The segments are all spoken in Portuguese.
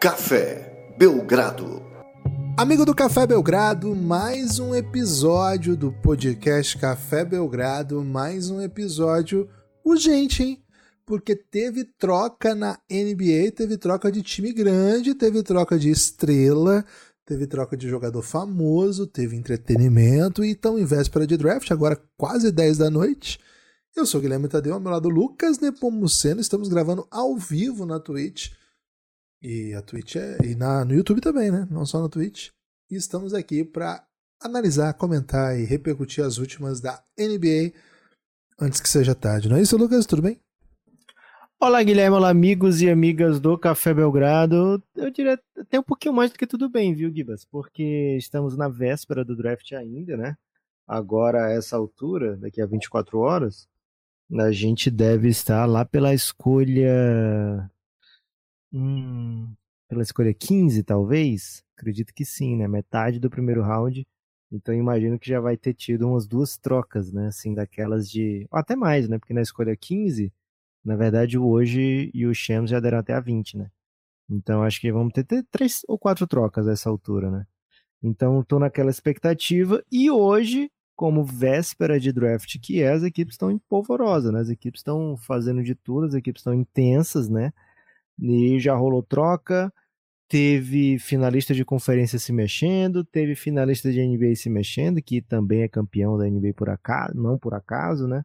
Café Belgrado. Amigo do Café Belgrado, mais um episódio do podcast Café Belgrado, mais um episódio urgente, hein? Porque teve troca na NBA, teve troca de time grande, teve troca de estrela, teve troca de jogador famoso, teve entretenimento e estão em véspera de draft, agora quase 10 da noite. Eu sou Guilherme Tadeu, ao meu lado Lucas Nepomuceno, estamos gravando ao vivo na Twitch. E a Twitch é. E na, no YouTube também, né? Não só na Twitch. E estamos aqui para analisar, comentar e repercutir as últimas da NBA antes que seja tarde. Não é isso, Lucas? Tudo bem? Olá, Guilherme, olá, amigos e amigas do Café Belgrado. Eu diria até um pouquinho mais do que tudo bem, viu, Gibas? Porque estamos na véspera do draft ainda, né? Agora, a essa altura, daqui a 24 horas, a gente deve estar lá pela escolha. Hum, pela escolha 15, talvez? Acredito que sim, né? Metade do primeiro round. Então imagino que já vai ter tido umas duas trocas, né? Assim, daquelas de. Ou até mais, né? Porque na escolha 15, na verdade, o hoje e o Shams já deram até a 20, né? Então acho que vamos ter, ter três ou quatro trocas a essa altura, né? Então estou naquela expectativa. E hoje como véspera de draft que é, as equipes estão em polvorosa, né? As equipes estão fazendo de tudo, as equipes estão intensas, né? E já rolou troca, teve finalista de conferência se mexendo, teve finalista de NBA se mexendo, que também é campeão da NBA por acaso, não por acaso, né?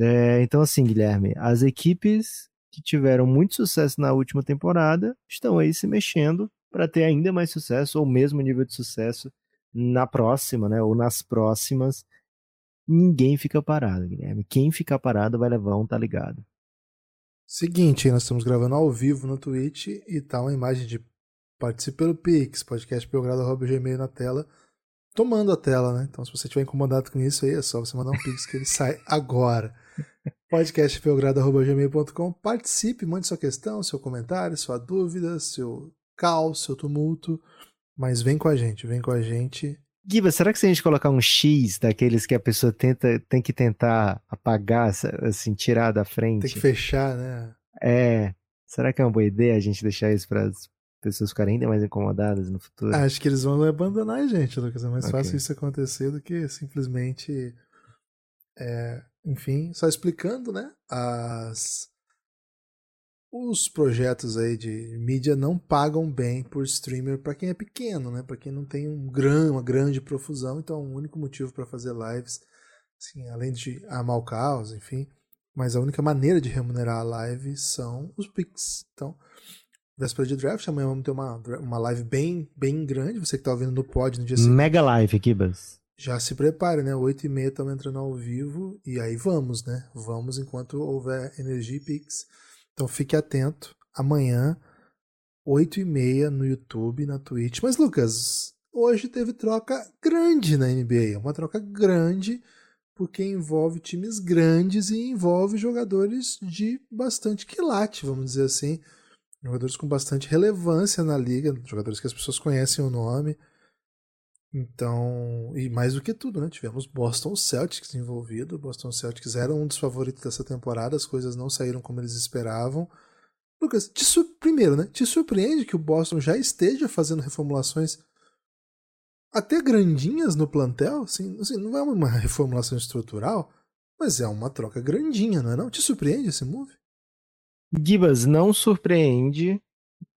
É, então, assim, Guilherme, as equipes que tiveram muito sucesso na última temporada estão aí se mexendo para ter ainda mais sucesso ou mesmo nível de sucesso na próxima, né, ou nas próximas, ninguém fica parado, Guilherme. Quem ficar parado vai levar um, tá ligado? Seguinte, nós estamos gravando ao vivo no Twitch e tá uma imagem de participe pelo Pix, podcast Belgrado.gmail na tela, tomando a tela, né? Então, se você estiver incomodado com isso aí, é só você mandar um Pix que ele sai agora. podcastbelgrado.gmail.com Participe, mande sua questão, seu comentário, sua dúvida, seu caos, seu tumulto. Mas vem com a gente, vem com a gente. Giba, será que se a gente colocar um X daqueles que a pessoa tenta, tem que tentar apagar, assim, tirar da frente? Tem que fechar, né? É. Será que é uma boa ideia a gente deixar isso para as pessoas ficarem ainda mais incomodadas no futuro? Acho que eles vão abandonar a gente, Lucas. É mais okay. fácil isso acontecer do que simplesmente. É, enfim, só explicando, né? As, os projetos aí de mídia não pagam bem por streamer para quem é pequeno, né? Para quem não tem um gran, uma grande profusão, então o único motivo para fazer lives, assim, além de amar o caos, enfim, mas a única maneira de remunerar a live são os Pix. Então, véspera de draft, amanhã vamos ter uma, uma live bem, bem grande, você que tá ouvindo no pod no dia seguinte. Mega live Buzz. Já se prepare, né? 8 e meia estamos entrando ao vivo e aí vamos, né? Vamos enquanto houver energia e Pix. Então fique atento. Amanhã, 8 e meia no YouTube, na Twitch. Mas, Lucas, hoje teve troca grande na NBA. Uma troca grande porque envolve times grandes e envolve jogadores de bastante quilate, vamos dizer assim. Jogadores com bastante relevância na liga, jogadores que as pessoas conhecem o nome. Então, e mais do que tudo, né? Tivemos Boston Celtics envolvido. Boston Celtics era um dos favoritos dessa temporada, as coisas não saíram como eles esperavam. Lucas, te primeiro, né? Te surpreende que o Boston já esteja fazendo reformulações até grandinhas no plantel? Assim, assim, não é uma reformulação estrutural, mas é uma troca grandinha, não é não? Te surpreende esse move? Gibas, não surpreende.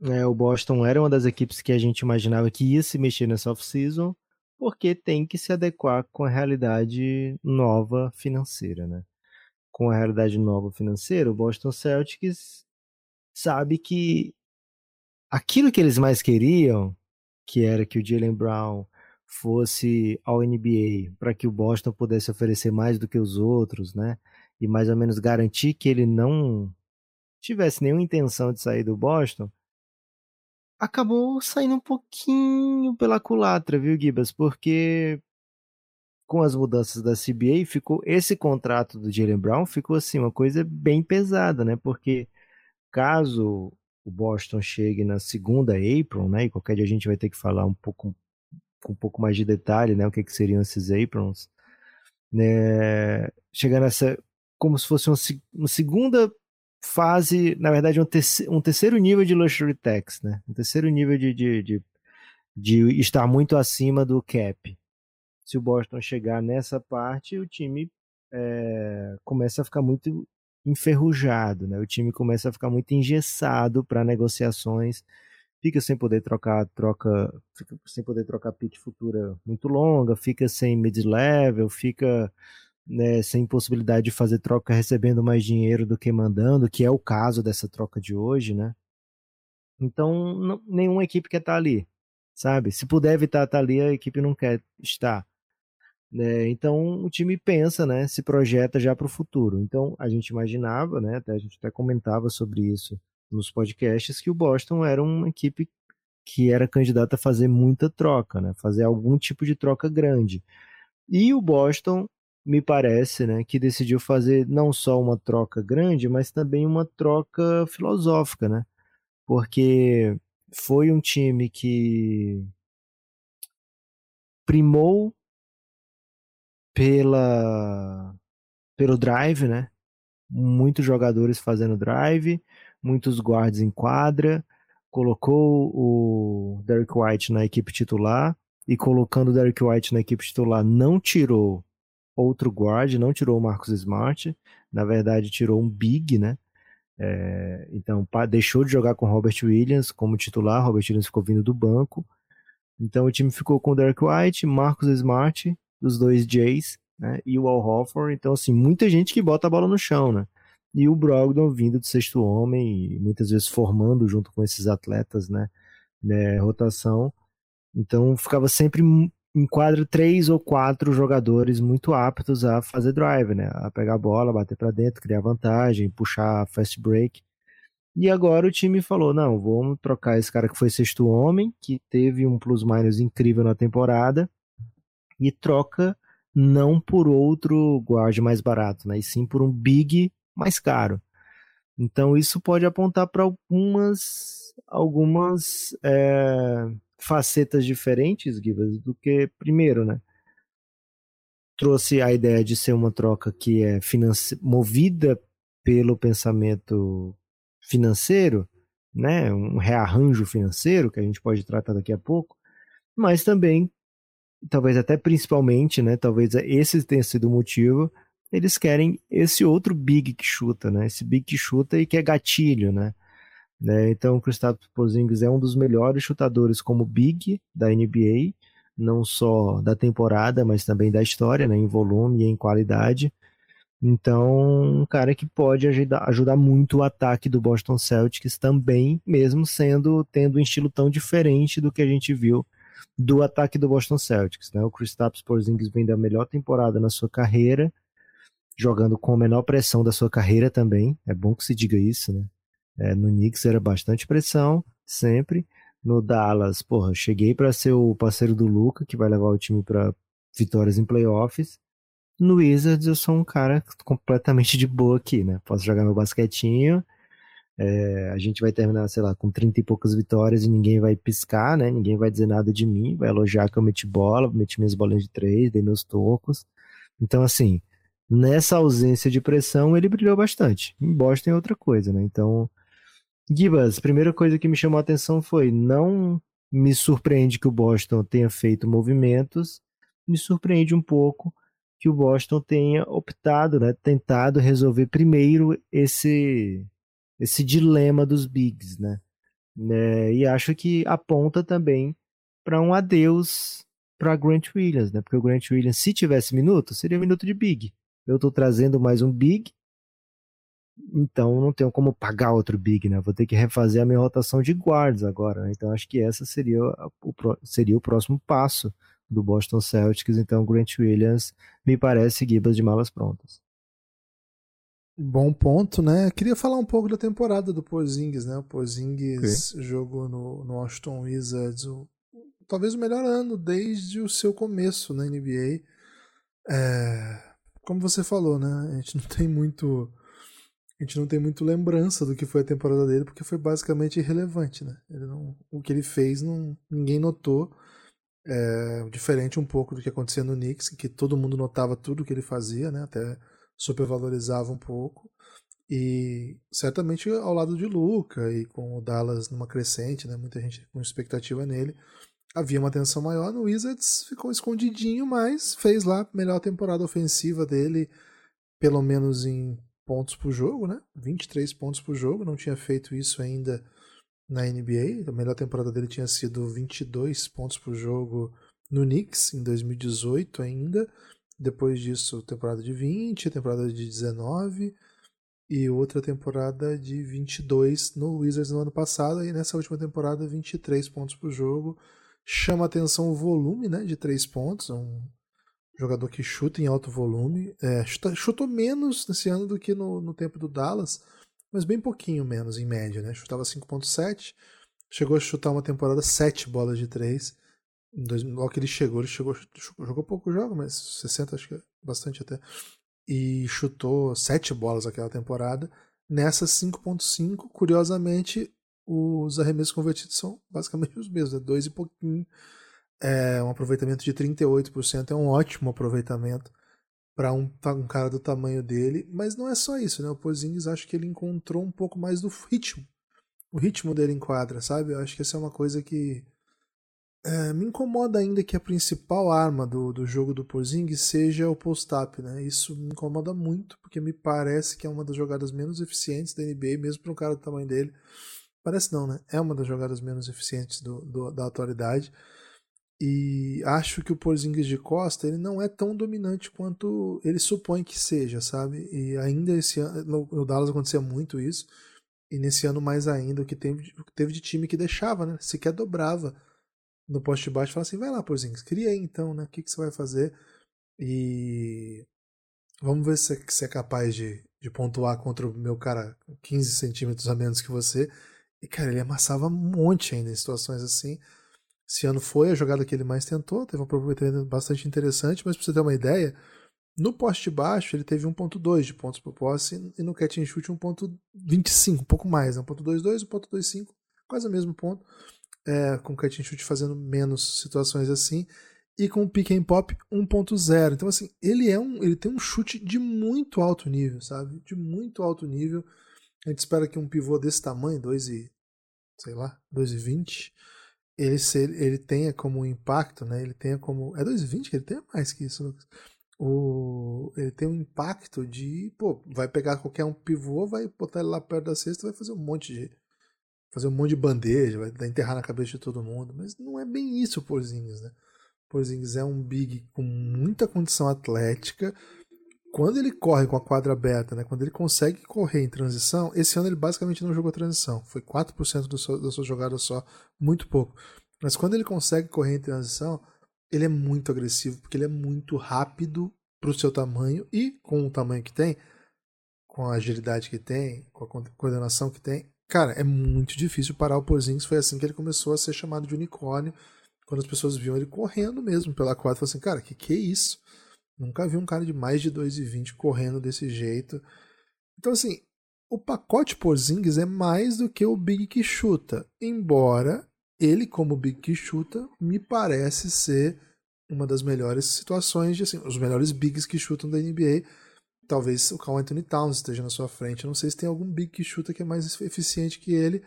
É, o Boston era uma das equipes que a gente imaginava que ia se mexer nessa off-season porque tem que se adequar com a realidade nova financeira, né? Com a realidade nova financeira, o Boston Celtics sabe que aquilo que eles mais queriam, que era que o Jalen Brown fosse ao NBA, para que o Boston pudesse oferecer mais do que os outros, né? E mais ou menos garantir que ele não tivesse nenhuma intenção de sair do Boston, acabou saindo um pouquinho pela culatra, viu, Gibas? Porque com as mudanças da CBA, ficou esse contrato do Jalen Brown ficou assim uma coisa bem pesada, né? Porque caso o Boston chegue na segunda April, né? E qualquer dia a gente vai ter que falar um pouco com um pouco mais de detalhe, né? O que, que seriam esses aprons, né? Chegar nessa como se fosse uma, uma segunda fase, na verdade, um, terceiro, um terceiro nível de luxury tax, né? Um terceiro nível de, de, de, de estar muito acima do cap. Se o Boston chegar nessa parte, o time é, começa a ficar muito enferrujado, né? O time começa a ficar muito engessado para negociações, fica sem poder trocar troca, fica sem poder trocar pique futura muito longa, fica sem mid level, fica né, sem possibilidade de fazer troca recebendo mais dinheiro do que mandando, que é o caso dessa troca de hoje, né? Então, não, nenhuma equipe quer estar ali, sabe? Se puder evitar estar ali, a equipe não quer estar. Né? Então, o time pensa, né? Se projeta já para o futuro. Então, a gente imaginava, né? Até a gente até comentava sobre isso nos podcasts que o Boston era uma equipe que era candidata a fazer muita troca, né? Fazer algum tipo de troca grande. E o Boston me parece, né, que decidiu fazer não só uma troca grande, mas também uma troca filosófica, né? Porque foi um time que primou pela pelo drive, né? Muitos jogadores fazendo drive, muitos guards em quadra, colocou o Derek White na equipe titular e colocando o Derek White na equipe titular não tirou outro guard, não tirou o Marcus Smart, na verdade tirou um big, né? É, então deixou de jogar com Robert Williams como titular, Robert Williams ficou vindo do banco. Então o time ficou com Derek White, Marcus Smart, os dois Jays, né? E o Al Horford. Então, assim, muita gente que bota a bola no chão, né? E o Brogdon vindo do sexto homem muitas vezes formando junto com esses atletas, né? né rotação. Então ficava sempre enquadra três ou quatro jogadores muito aptos a fazer drive, né? A pegar a bola, bater para dentro, criar vantagem, puxar fast break. E agora o time falou: não, vamos trocar esse cara que foi sexto homem, que teve um plus-minus incrível na temporada, e troca não por outro guard mais barato, né? E sim por um big mais caro. Então isso pode apontar para algumas algumas é, facetas diferentes, Givas, do que primeiro, né? Trouxe a ideia de ser uma troca que é movida pelo pensamento financeiro, né? Um rearranjo financeiro que a gente pode tratar daqui a pouco, mas também, talvez até principalmente, né? Talvez esse tenha sido o motivo. Eles querem esse outro big que chuta, né? Esse big que chuta e que é gatilho, né? Né? Então, o Kristaps Porzingis é um dos melhores chutadores como big da NBA, não só da temporada, mas também da história, né? em volume e em qualidade. Então, um cara que pode ajudar, ajudar muito o ataque do Boston Celtics também, mesmo sendo tendo um estilo tão diferente do que a gente viu do ataque do Boston Celtics. Né? O Kristaps Porzingis vem da melhor temporada na sua carreira, jogando com a menor pressão da sua carreira também. É bom que se diga isso, né? É, no Knicks era bastante pressão, sempre. No Dallas, porra, cheguei para ser o parceiro do Luca, que vai levar o time para vitórias em playoffs. No Wizards eu sou um cara completamente de boa aqui, né? Posso jogar meu basquetinho. É, a gente vai terminar, sei lá, com 30 e poucas vitórias e ninguém vai piscar, né? Ninguém vai dizer nada de mim, vai elogiar que eu meti bola, meti minhas bolinhas de três, dei meus tocos. Então, assim, nessa ausência de pressão, ele brilhou bastante. Em Boston é outra coisa, né? Então, Gibas, primeira coisa que me chamou a atenção foi não me surpreende que o Boston tenha feito movimentos, me surpreende um pouco que o Boston tenha optado, né, tentado resolver primeiro esse esse dilema dos bigs, né? né e acho que aponta também para um adeus para Grant Williams, né? Porque o Grant Williams, se tivesse minuto, seria minuto de big. Eu estou trazendo mais um big então não tenho como pagar outro big, né? Vou ter que refazer a minha rotação de guards agora. Né? Então acho que essa seria o, seria o próximo passo do Boston Celtics. Então Grant Williams me parece Gibas de malas prontas. Bom ponto, né? Queria falar um pouco da temporada do Porzingis, né? O Porzingis okay. jogou no, no Washington Wizards o, talvez o melhor ano desde o seu começo na NBA. É, como você falou, né? A gente não tem muito a gente não tem muito lembrança do que foi a temporada dele, porque foi basicamente irrelevante, né? Ele não, o que ele fez não, ninguém notou. É, diferente um pouco do que acontecia no Knicks, que todo mundo notava tudo que ele fazia, né? Até supervalorizava um pouco. E certamente ao lado de Luca e com o Dallas numa crescente, né? Muita gente com expectativa nele. Havia uma tensão maior no Wizards, ficou escondidinho, mas fez lá a melhor temporada ofensiva dele, pelo menos em pontos por jogo, né? 23 pontos por jogo, não tinha feito isso ainda na NBA. A melhor temporada dele tinha sido 22 pontos por jogo no Knicks em 2018 ainda. Depois disso, temporada de 20, temporada de 19 e outra temporada de 22 no Wizards no ano passado. E nessa última temporada, 23 pontos por jogo. Chama atenção o volume né, de 3 pontos. É um jogador que chuta em alto volume. É, chuta, chutou menos nesse ano do que no, no tempo do Dallas, mas bem pouquinho menos em média. Né? Chutava 5,7. Chegou a chutar uma temporada 7 bolas de 3. Logo que ele chegou, ele chegou, jogou pouco jogo, mas 60 acho que é bastante até. E chutou 7 bolas aquela temporada. Nessas 5.5, curiosamente, os arremessos convertidos são basicamente os mesmos, né? 2 e pouquinho é, um aproveitamento de 38% é um ótimo aproveitamento para um, um, cara do tamanho dele, mas não é só isso, né? O Porzingis acho que ele encontrou um pouco mais do ritmo. O ritmo dele em quadra, sabe? Eu acho que essa é uma coisa que é, me incomoda ainda que a principal arma do, do jogo do Porzingis seja o post-up, né? Isso me incomoda muito, porque me parece que é uma das jogadas menos eficientes da NBA, mesmo para um cara do tamanho dele. Parece não, né? É uma das jogadas menos eficientes do, do da atualidade. E acho que o Porzingis de Costa ele não é tão dominante quanto ele supõe que seja, sabe? E ainda esse ano, no Dallas acontecia muito isso. E nesse ano mais ainda, o que teve, teve de time que deixava, né? Sequer dobrava no poste baixo. Fala assim, vai lá, Porzingis, cria aí então, né? O que, que você vai fazer? E vamos ver se você é capaz de, de pontuar contra o meu cara 15 centímetros a menos que você. E, cara, ele amassava um monte ainda em situações assim. Esse ano foi a jogada que ele mais tentou, teve um aproveitamento bastante interessante, mas para você ter uma ideia, no poste baixo ele teve 1.2 de pontos por posse e no catch and shoot 1.25, um pouco mais, 1.22, 1.25, quase o mesmo ponto, é, com o catch and shoot fazendo menos situações assim e com o pick and pop 1.0. Então assim, ele é um, ele tem um chute de muito alto nível, sabe? De muito alto nível. A gente espera que um pivô desse tamanho, 2 e sei lá, 2,20, ele, ser, ele tenha como impacto, né? Ele tenha como. É 2,20 que ele tem mais que isso, Lucas. O, ele tem um impacto de. Pô, vai pegar qualquer um pivô, vai botar ele lá perto da cesta vai fazer um monte de. Fazer um monte de bandeja, vai enterrar na cabeça de todo mundo. Mas não é bem isso o Porzingis, né? Porzingis é um big com muita condição atlética, quando ele corre com a quadra aberta, né, quando ele consegue correr em transição, esse ano ele basicamente não jogou transição. Foi 4% do seu, da sua jogada só, muito pouco. Mas quando ele consegue correr em transição, ele é muito agressivo, porque ele é muito rápido para o seu tamanho e com o tamanho que tem, com a agilidade que tem, com a coordenação que tem. Cara, é muito difícil parar o Porzingis. Foi assim que ele começou a ser chamado de unicórnio, quando as pessoas viam ele correndo mesmo pela quadra. Falaram assim, cara, que que é isso? Nunca vi um cara de mais de 2,20 correndo desse jeito. Então, assim, o pacote Porzingis é mais do que o Big que chuta. Embora ele, como Big que chuta, me parece ser uma das melhores situações, de, assim, os melhores Bigs que chutam da NBA. Talvez o Carl Anthony Towns esteja na sua frente. Eu não sei se tem algum Big que chuta que é mais eficiente que ele.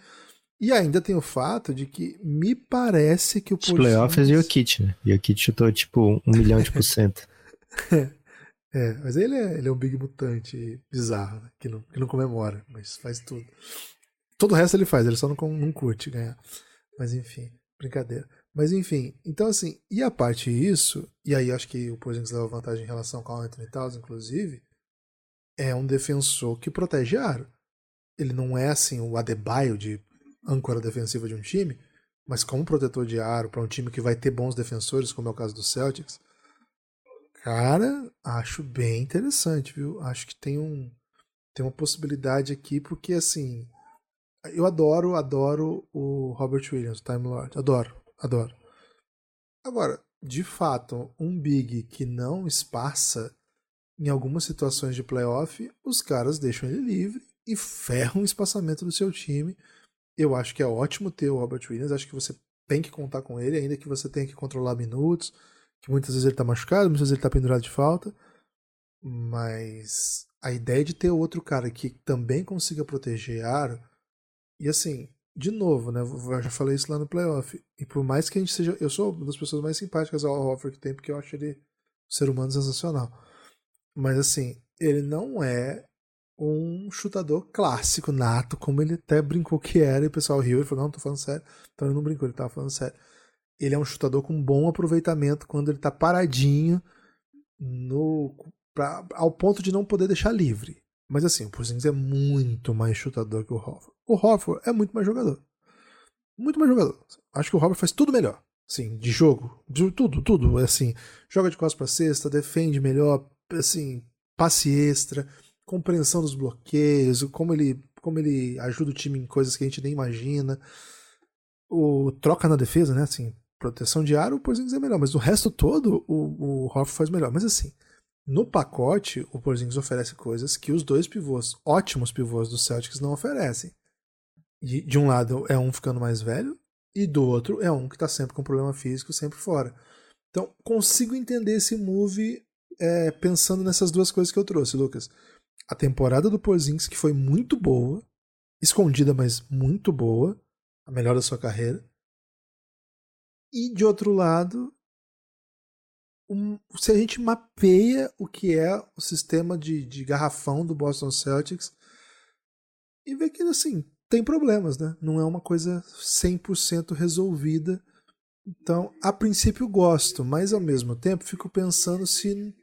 E ainda tem o fato de que me parece que o Porzingis... Os playoffs e o Kit, né? E o Kit chutou tipo um milhão de por cento. é, mas ele é, ele é um big mutante bizarro, né? que, não, que não comemora, mas faz tudo. Todo o resto ele faz, ele só não, não curte ganhar. Mas enfim, brincadeira. Mas enfim, então assim, e a parte disso, e aí acho que o Porzingis leva vantagem em relação com o Anthony Towns, inclusive, é um defensor que protege aro. Ele não é assim o Adebayo de âncora defensiva de um time, mas como protetor de aro para um time que vai ter bons defensores, como é o caso do Celtics, Cara, acho bem interessante, viu? Acho que tem um tem uma possibilidade aqui porque assim, eu adoro, adoro o Robert Williams, o Time Lord, adoro, adoro. Agora, de fato, um big que não espaça em algumas situações de playoff, os caras deixam ele livre e ferram o espaçamento do seu time. Eu acho que é ótimo ter o Robert Williams, acho que você tem que contar com ele, ainda que você tenha que controlar minutos que muitas vezes ele está machucado, muitas vezes ele está pendurado de falta. Mas a ideia de ter outro cara que também consiga proteger aro. E assim, de novo, né? Eu já falei isso lá no playoff. E por mais que a gente seja. Eu sou uma das pessoas mais simpáticas ao Hofford que tem, porque eu acho ele um ser humano sensacional. Mas assim, ele não é um chutador clássico, nato, como ele até brincou que era, e o pessoal riu e falou, não, tô falando sério. Então ele não brincou, ele tava falando sério. Ele é um chutador com bom aproveitamento quando ele tá paradinho no pra, ao ponto de não poder deixar livre. Mas assim, o Porzingis é muito mais chutador que o Hofford. O Hofford é muito mais jogador. Muito mais jogador. Acho que o Hofford faz tudo melhor. Sim, de jogo, de tudo, tudo. Assim, joga de costas para cesta, defende melhor, assim, passe extra, compreensão dos bloqueios, como ele, como ele ajuda o time em coisas que a gente nem imagina. O troca na defesa, né? Assim, proteção de ar, o Porzingis é melhor, mas o resto todo o, o Hofford faz melhor. Mas assim, no pacote, o Porzingis oferece coisas que os dois pivôs, ótimos pivôs do Celtics, não oferecem. De, de um lado é um ficando mais velho, e do outro é um que está sempre com problema físico, sempre fora. Então, consigo entender esse move é, pensando nessas duas coisas que eu trouxe, Lucas. A temporada do Porzingis, que foi muito boa, escondida, mas muito boa, a melhor da sua carreira. E de outro lado, um, se a gente mapeia o que é o sistema de, de garrafão do Boston Celtics e vê que assim tem problemas, né? Não é uma coisa 100% resolvida. Então, a princípio gosto, mas ao mesmo tempo fico pensando se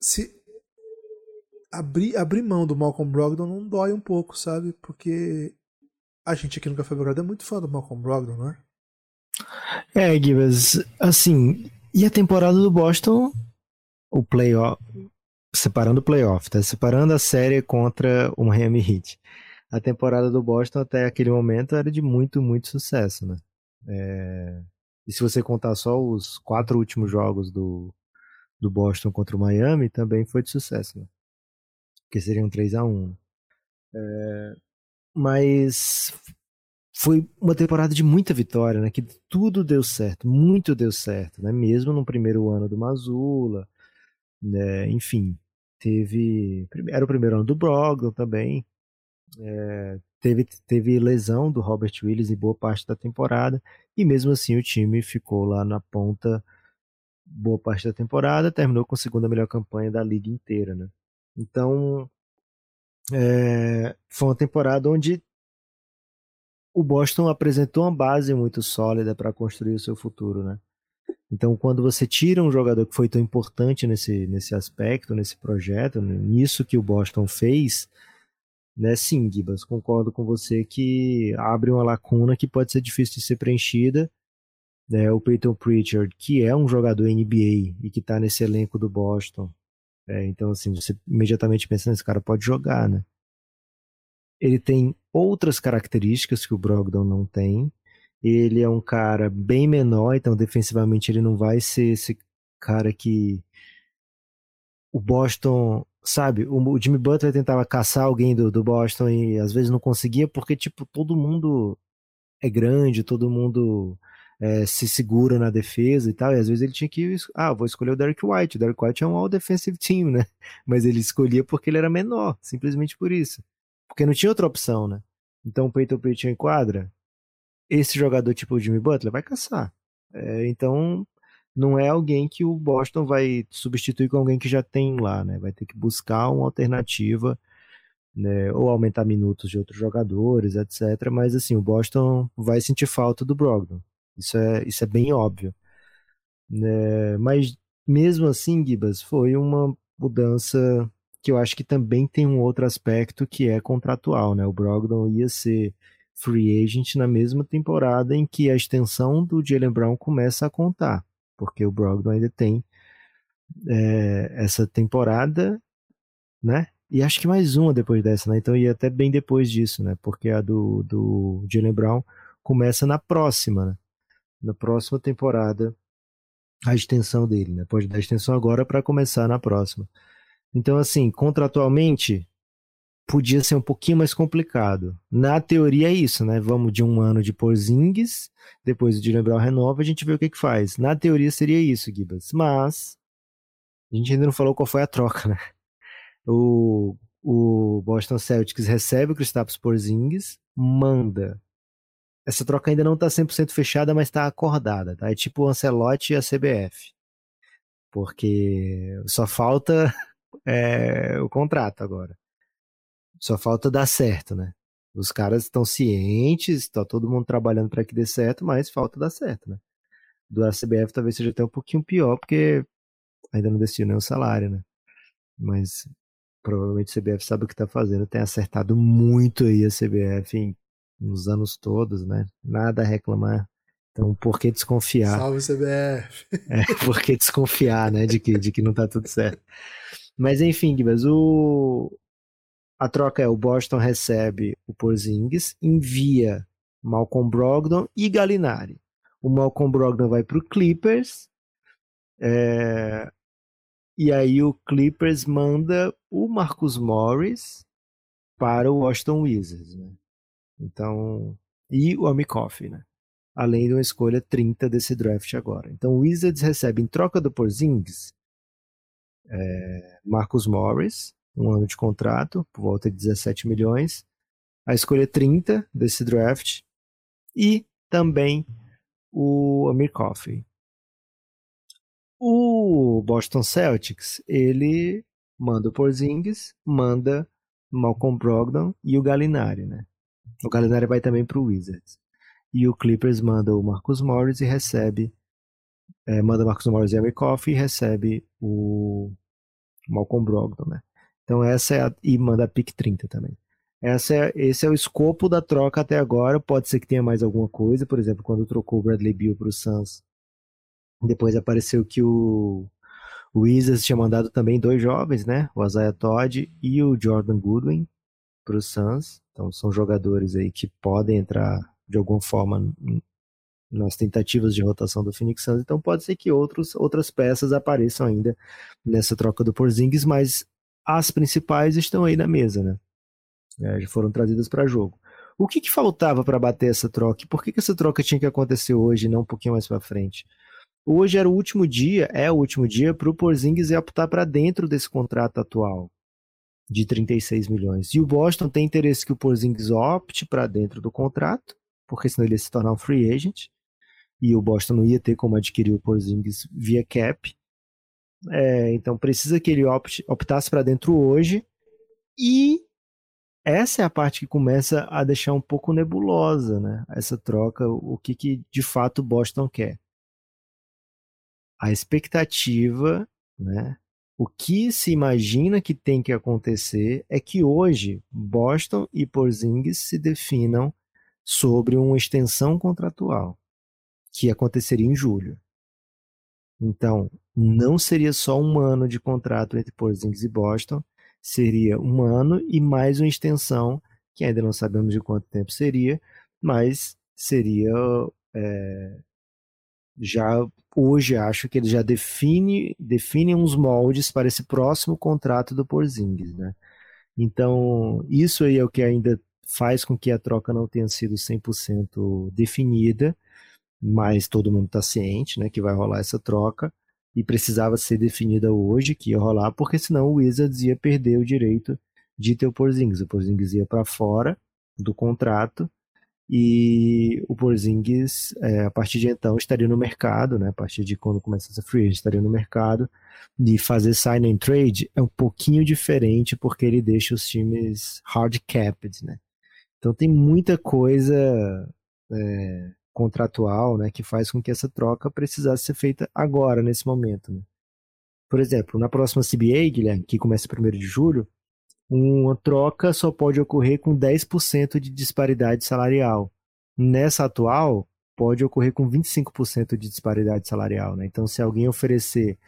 se abrir, abrir mão do Malcolm Brogdon não dói um pouco, sabe? Porque a gente aqui no Café Belgrado é muito fã do Malcolm Brogdon, não é? É, Gibbs, assim, e a temporada do Boston, o playoff, separando o playoff, tá? Separando a série contra o Miami Heat. A temporada do Boston até aquele momento era de muito, muito sucesso, né? É... E se você contar só os quatro últimos jogos do, do Boston contra o Miami, também foi de sucesso, né? Porque seriam 3 a 1 é... Mas foi uma temporada de muita vitória, né? Que tudo deu certo, muito deu certo, né? Mesmo no primeiro ano do Mazula, né? Enfim, teve era o primeiro ano do Brogdon também, é, teve teve lesão do Robert Willis em boa parte da temporada e mesmo assim o time ficou lá na ponta boa parte da temporada, terminou com a segunda melhor campanha da liga inteira, né? Então é, foi uma temporada onde o Boston apresentou uma base muito sólida para construir o seu futuro, né? Então, quando você tira um jogador que foi tão importante nesse, nesse aspecto, nesse projeto, nisso que o Boston fez, né? Sim, Gibas, concordo com você que abre uma lacuna que pode ser difícil de ser preenchida. Né? O Peyton Pritchard, que é um jogador NBA e que está nesse elenco do Boston, é, então, assim, você imediatamente pensa nesse cara pode jogar, né? Ele tem outras características que o Brogdon não tem. Ele é um cara bem menor, então defensivamente ele não vai ser esse cara que o Boston, sabe, o Jimmy Butler tentava caçar alguém do, do Boston e às vezes não conseguia porque tipo todo mundo é grande, todo mundo é, se segura na defesa e tal, e às vezes ele tinha que, ah, vou escolher o Derek White, o Derek White é um all defensive team, né, mas ele escolhia porque ele era menor, simplesmente por isso. Porque não tinha outra opção, né? Então o Peyton Pritchard enquadra. Esse jogador tipo o Jimmy Butler vai caçar. É, então não é alguém que o Boston vai substituir com alguém que já tem lá, né? Vai ter que buscar uma alternativa, né? Ou aumentar minutos de outros jogadores, etc. Mas assim, o Boston vai sentir falta do Brogdon. Isso é, isso é bem óbvio. Né? Mas mesmo assim, Gibas, foi uma mudança que eu acho que também tem um outro aspecto que é contratual, né? O Brogdon ia ser free agent na mesma temporada em que a extensão do Jalen Brown começa a contar, porque o Brogdon ainda tem é, essa temporada, né? E acho que mais uma depois dessa, né? Então ia até bem depois disso, né? Porque a do, do Jalen Brown começa na próxima, né? Na próxima temporada, a extensão dele, né? Pode dar extensão agora para começar na próxima. Então, assim, contratualmente, podia ser um pouquinho mais complicado. Na teoria é isso, né? Vamos de um ano de Porzingis, depois de lembrar o renova, a gente vê o que que faz. Na teoria seria isso, Gibas. Mas A gente ainda não falou qual foi a troca, né? O, o Boston Celtics recebe o Kristaps Porzingis, manda. Essa troca ainda não está 100% fechada, mas está acordada, tá? É tipo o Ancelotti e a CBF. Porque só falta é, o contrato agora. Só falta dar certo, né? Os caras estão cientes, está todo mundo trabalhando para que dê certo, mas falta dar certo, né? Do ACBF talvez seja até um pouquinho pior, porque ainda não decidiu nem o salário, né? Mas provavelmente a CBF sabe o que está fazendo, tem acertado muito aí a CBF nos anos todos, né? Nada a reclamar. Então, por que desconfiar? Salve CBF! É, por que desconfiar, né, de que, de que não tá tudo certo. Mas enfim, Gibas, o, a troca é o Boston recebe o Porzingis, envia Malcolm Brogdon e Galinari. O Malcolm Brogdon vai para o Clippers, é, e aí o Clippers manda o Marcus Morris para o Washington Wizards, né? Então, e o Amikoff, né? Além de uma escolha 30 desse draft agora. Então o Wizards recebe em troca do Porzingis é, Marcus Morris, um ano de contrato, por volta de 17 milhões. A escolha 30 desse draft. E também o Amir Coffey. O Boston Celtics, ele manda o Porzingis, manda Malcolm Brogdon e o Gallinari, né? O Gallinari vai também para o Wizards. E o Clippers manda o Marcus Morris e recebe é, manda Marcus Morris e Amir Coffey e recebe o Malcolm Brogdon, né? Então essa é a, e manda a pick 30 também. Essa é, esse é o escopo da troca até agora. Pode ser que tenha mais alguma coisa, por exemplo, quando trocou o Bradley Beal para o Suns, depois apareceu que o, o Wizards tinha mandado também dois jovens, né? O Isaiah Todd e o Jordan Goodwin para o Suns. Então são jogadores aí que podem entrar de alguma forma nas tentativas de rotação do Phoenix Suns. Então pode ser que outros, outras peças apareçam ainda nessa troca do Porzingis, mas as principais estão aí na mesa, né? É, já foram trazidas para jogo. O que, que faltava para bater essa troca? Por que, que essa troca tinha que acontecer hoje e não um pouquinho mais para frente? Hoje era o último dia, é o último dia para o Porzingis optar para dentro desse contrato atual de 36 milhões. E o Boston tem interesse que o Porzingis opte para dentro do contrato, porque senão ele ia se tornar um free agent. E o Boston não ia ter como adquirir o Porzingis via cap. É, então precisa que ele opte, optasse para dentro hoje. E essa é a parte que começa a deixar um pouco nebulosa, né? Essa troca, o que, que de fato Boston quer. A expectativa, né? O que se imagina que tem que acontecer é que hoje Boston e Porzingis se definam sobre uma extensão contratual que aconteceria em julho. Então, não seria só um ano de contrato entre Porzingis e Boston, seria um ano e mais uma extensão, que ainda não sabemos de quanto tempo seria, mas seria é, já hoje acho que ele já define define uns moldes para esse próximo contrato do Porzingis, né? Então, isso aí é o que ainda faz com que a troca não tenha sido 100% definida, mas todo mundo está ciente né, que vai rolar essa troca e precisava ser definida hoje que ia rolar, porque senão o Wizards ia perder o direito de ter o Porzingis. O Porzingis ia para fora do contrato e o Porzingis, é, a partir de então, estaria no mercado, né, a partir de quando começa essa free estaria no mercado, e fazer sign and trade é um pouquinho diferente, porque ele deixa os times hard capped, né. Então tem muita coisa é, contratual, né, que faz com que essa troca precisasse ser feita agora, nesse momento. Né? Por exemplo, na próxima CBA, Guilherme, que começa 1 de julho, uma troca só pode ocorrer com 10% de disparidade salarial. Nessa atual, pode ocorrer com 25% de disparidade salarial. Né? Então, se alguém oferecer,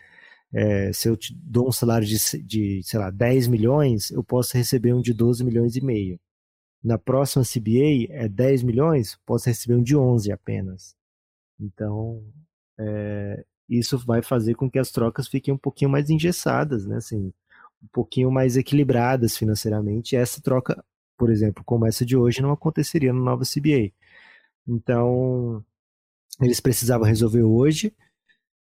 é, se eu te dou um salário de, de, sei lá, 10 milhões, eu posso receber um de 12 milhões e meio na próxima CBA é 10 milhões, posso receber um de 11 apenas. Então, é, isso vai fazer com que as trocas fiquem um pouquinho mais engessadas, né? Assim, um pouquinho mais equilibradas financeiramente. Essa troca, por exemplo, como essa de hoje, não aconteceria no nova CBA. Então, eles precisavam resolver hoje.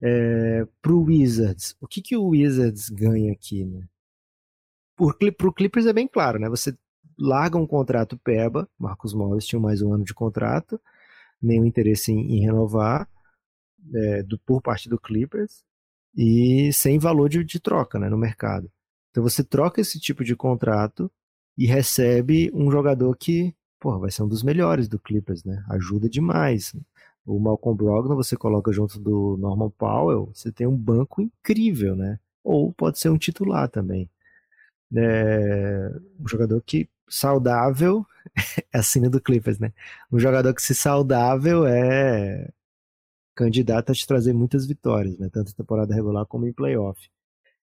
É, pro Wizards, o que, que o Wizards ganha aqui, né? Por, pro Clippers é bem claro, né? Você larga um contrato PEBA, Marcos Morris tinha mais um ano de contrato, nenhum interesse em, em renovar é, do, por parte do Clippers e sem valor de, de troca né, no mercado. Então você troca esse tipo de contrato e recebe um jogador que porra, vai ser um dos melhores do Clippers, né? Ajuda demais. O Malcolm Brogdon você coloca junto do Norman Powell, você tem um banco incrível, né? Ou pode ser um titular também. É, um jogador que saudável é a cena do Clippers, né? Um jogador que se saudável é candidato a te trazer muitas vitórias, né? Tanto em temporada regular como em playoff.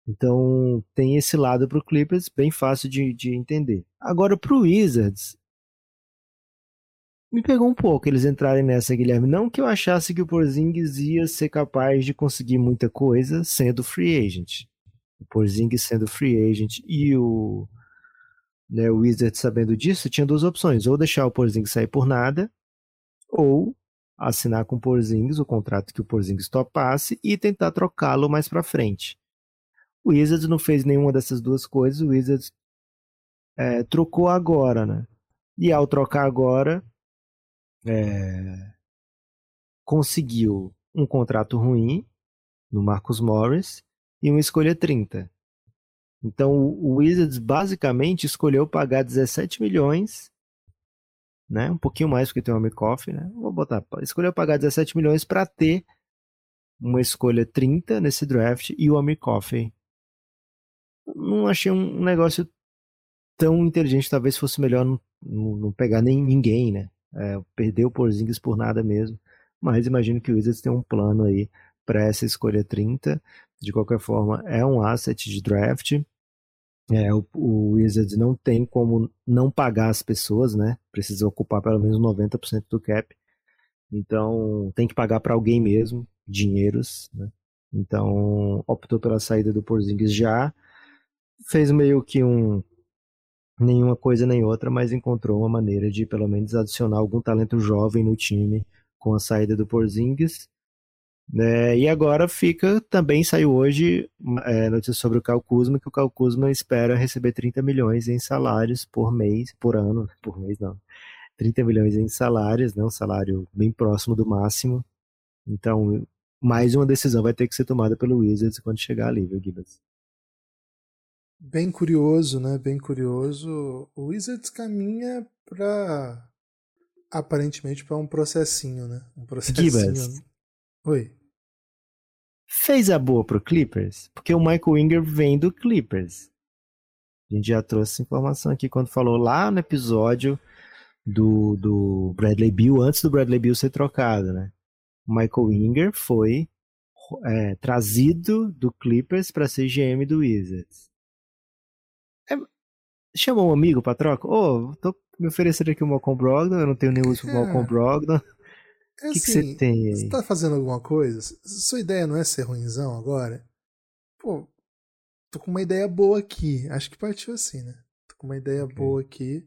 Então tem esse lado para o Clippers bem fácil de, de entender. Agora para o Wizards me pegou um pouco eles entrarem nessa, Guilherme. Não que eu achasse que o Porzingis ia ser capaz de conseguir muita coisa sendo free agent. O Porzingis sendo free agent e o, né, o Wizards sabendo disso, tinha duas opções. Ou deixar o Porzingis sair por nada, ou assinar com o Porzingis o contrato que o Porzingis topasse e tentar trocá-lo mais para frente. O Wizards não fez nenhuma dessas duas coisas. O Wizards é, trocou agora, né? E ao trocar agora, é, conseguiu um contrato ruim no Marcus Morris e uma escolha 30. Então o Wizards basicamente escolheu pagar 17 milhões, né? Um pouquinho mais porque tem o Amikoff, né? Vou botar, escolheu pagar 17 milhões para ter uma escolha 30 nesse draft e o Amikoff. Não achei um negócio tão inteligente, talvez fosse melhor não, não pegar nem ninguém, né? É, perdeu o Porzingis por nada mesmo. Mas imagino que o Wizards tem um plano aí para essa escolha 30. De qualquer forma, é um asset de draft. É, o, o Wizards não tem como não pagar as pessoas, né? Precisa ocupar pelo menos 90% do cap. Então, tem que pagar para alguém mesmo, dinheiros, né? Então, optou pela saída do Porzingis já. Fez meio que um nenhuma coisa nem outra, mas encontrou uma maneira de pelo menos adicionar algum talento jovem no time com a saída do Porzingis. É, e agora fica, também saiu hoje é, notícia sobre o Cal Kuzma, que o Cal Kuzma espera receber 30 milhões em salários por mês, por ano, por mês não, 30 milhões em salários, né, um salário bem próximo do máximo. Então, mais uma decisão vai ter que ser tomada pelo Wizards quando chegar ali, viu, Gibbons? Bem curioso, né? Bem curioso. O Wizards caminha para aparentemente para um processinho, né? Um processinho. Gibas. Oi. Fez a boa pro Clippers, porque o Michael Winger vem do Clippers. A gente já trouxe informação aqui quando falou lá no episódio do, do Bradley Bill, antes do Bradley Bill ser trocado, né? O Michael Winger foi é, trazido do Clippers para ser GM do Wizards. Chamou um amigo pra troca? Ô, oh, tô me oferecendo aqui o Malcolm Brogdon, eu não tenho nenhum uso pro é. Malcolm Brogdon. É o assim, que você tem aí? Você tá fazendo alguma coisa? Sua ideia não é ser ruimzão agora? Pô, tô com uma ideia boa aqui. Acho que partiu assim, né? Tô com uma ideia okay. boa aqui.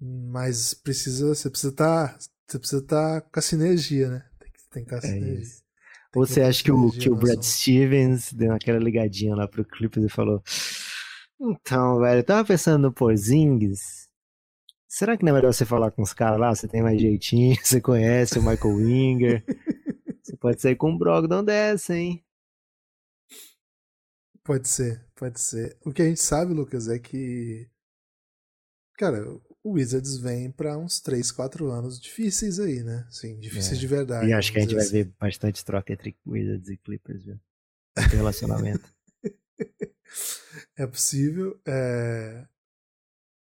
Mas precisa, você precisa estar, tá, você precisa estar tá com a sinergia, né? Tem que, tem que estar a é sinergia. Isso. Ou você acha que o, que o Brad Stevens deu aquela ligadinha lá pro Clippers e falou: então, velho, eu tava pensando no Porzingis. Será que não é melhor você falar com os caras lá? Você tem mais jeitinho, você conhece o Michael Winger. você pode sair com um Brogdon dessa, hein? Pode ser, pode ser. O que a gente sabe, Lucas, é que. Cara, o Wizards vem para uns 3, 4 anos difíceis aí, né? Sim, difíceis é. de verdade. E acho que a gente vai assim. ver bastante troca entre Wizards e Clippers, viu? relacionamento. É possível. É...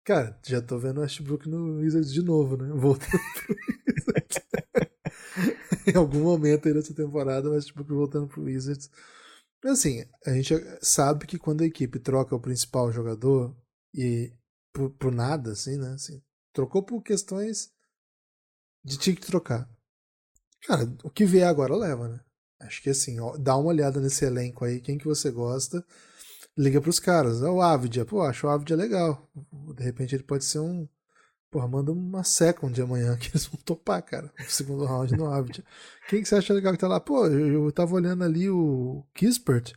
Cara, já tô vendo Westbrook no Wizards de novo, né? Voltando pro Wizards. em algum momento aí nessa temporada, o Westbrook voltando pro Wizards. Assim, a gente sabe que quando a equipe troca o principal jogador e por, por nada, assim, né? Assim, trocou por questões de tinha que trocar. Cara, o que vier agora leva, né? Acho que assim, ó, dá uma olhada nesse elenco aí, quem que você gosta liga pros caras. É o Avidia. Pô, acho o Avidia legal. De repente ele pode ser um, Porra, manda uma second amanhã que eles vão topar, cara. O segundo round no Avid. Quem que você acha legal que tá lá? Pô, eu, eu tava olhando ali o Kispert.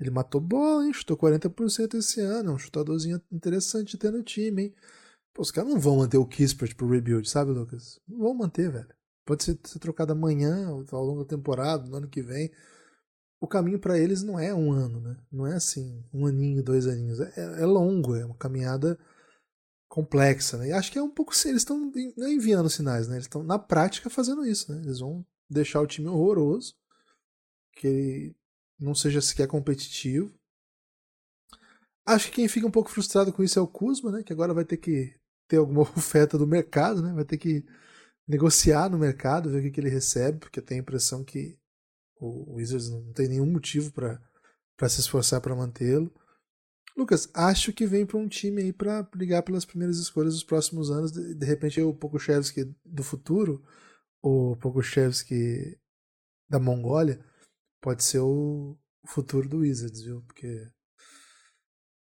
Ele matou bola, hein? Chutou 40% esse ano. É um chutadorzinho interessante de ter no time, hein? Pô, os caras não vão manter o Kispert pro rebuild, sabe, Lucas? Não vão manter, velho. Pode ser, ser trocado amanhã, ao longo da temporada, no ano que vem. O caminho para eles não é um ano, né? Não é assim, um aninho, dois aninhos. É, é longo, é uma caminhada complexa, né? E acho que é um pouco. Eles estão é enviando sinais, né? Eles estão na prática fazendo isso, né? Eles vão deixar o time horroroso, que ele não seja sequer competitivo. Acho que quem fica um pouco frustrado com isso é o Kuzma, né? Que agora vai ter que ter alguma oferta do mercado, né? Vai ter que negociar no mercado, ver o que, que ele recebe, porque tem a impressão que o Wizards não tem nenhum motivo para se esforçar para mantê-lo. Lucas, acho que vem para um time aí para brigar pelas primeiras escolhas dos próximos anos. De, de repente, o Pokushevski do futuro, o Pokushevski da Mongólia, pode ser o futuro do Wizards, viu? Porque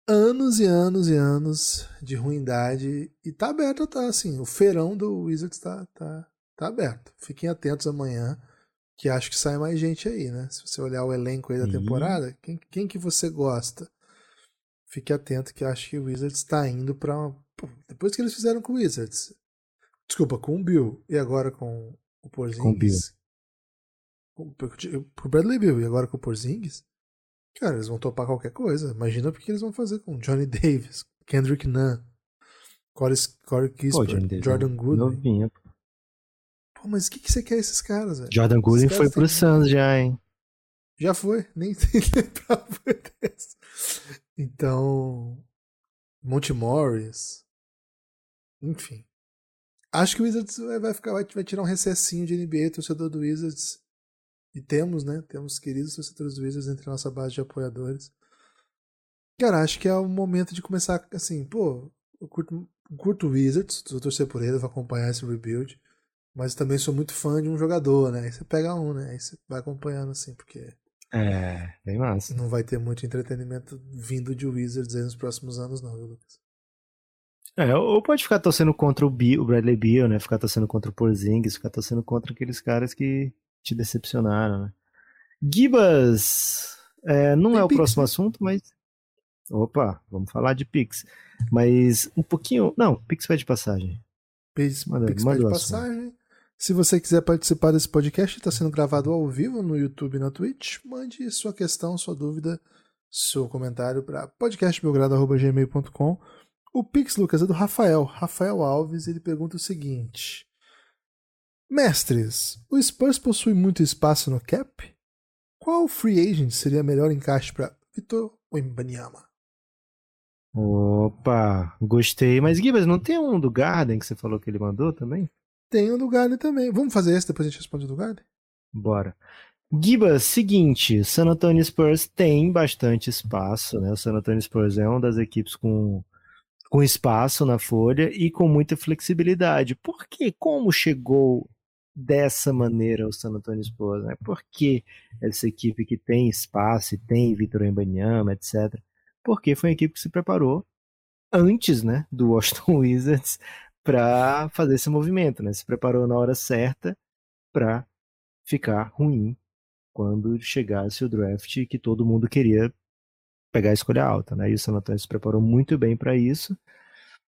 anos e anos e anos de ruindade e tá aberto, tá assim, o feirão do Wizards tá, tá, tá aberto. Fiquem atentos amanhã, que acho que sai mais gente aí, né? Se você olhar o elenco aí da temporada, quem, quem que você gosta? fique atento que acho que o Wizards está indo para depois que eles fizeram com o Wizards, desculpa, com o Bill e agora com o Porzingis, com o Bradley Bill e agora com o Porzingis, cara, eles vão topar qualquer coisa. Imagina o que eles vão fazer com Johnny Davis, Kendrick Nunn, Corey, Corey Kispert, é Jordan Goodwin. Pô, mas o que, que você quer esses caras, velho? Jordan Goodwin foi pro Suns já, hein? Já foi, nem lembrava dessa. Então, Monte Morris, enfim. Acho que o Wizards vai, ficar, vai, vai tirar um recessinho de NBA, torcedor do Wizards. E temos, né? Temos queridos torcedores do Wizards entre a nossa base de apoiadores. Cara, acho que é o momento de começar assim, pô, eu curto, curto o Wizards, vou torcer por ele, vou acompanhar esse rebuild. Mas também sou muito fã de um jogador, né? Aí você pega um, né? Aí você vai acompanhando assim, porque é, bem massa. Não vai ter muito entretenimento vindo de Wizards nos próximos anos, não, viu, Lucas? É, ou pode ficar torcendo contra o, Bill, o Bradley Beal, né? Ficar torcendo contra o Porzingis, ficar torcendo contra aqueles caras que te decepcionaram, né? Gibas, é, não Tem é o Pix, próximo né? assunto, mas. Opa, vamos falar de Pix. Mas um pouquinho. Não, Pix vai de passagem. Pix, manda, Pix manda vai de passagem. Se você quiser participar desse podcast, está sendo gravado ao vivo no YouTube e na Twitch. Mande sua questão, sua dúvida, seu comentário para podcastbelgrado.gmail.com. O Pix, Lucas, é do Rafael. Rafael Alves, ele pergunta o seguinte. Mestres, o Spurs possui muito espaço no cap? Qual free agent seria melhor encaixe para Vitor Wembanyama? Opa, gostei. Mas, Gibas, não tem um do Garden que você falou que ele mandou também? Tem o do Garden também. Vamos fazer esse, depois a gente responde o do Garden? Bora. Gibas, seguinte, San Antonio Spurs tem bastante espaço, né? O San Antonio Spurs é uma das equipes com, com espaço na folha e com muita flexibilidade. Por que? Como chegou dessa maneira o San Antonio Spurs, né? Por que essa equipe que tem espaço e tem Vitor Embanyama, etc. Porque foi uma equipe que se preparou antes, né, do Washington Wizards para fazer esse movimento, né? Se preparou na hora certa para ficar ruim quando chegasse o draft que todo mundo queria pegar a escolha alta, né? E o San Antonio se preparou muito bem para isso,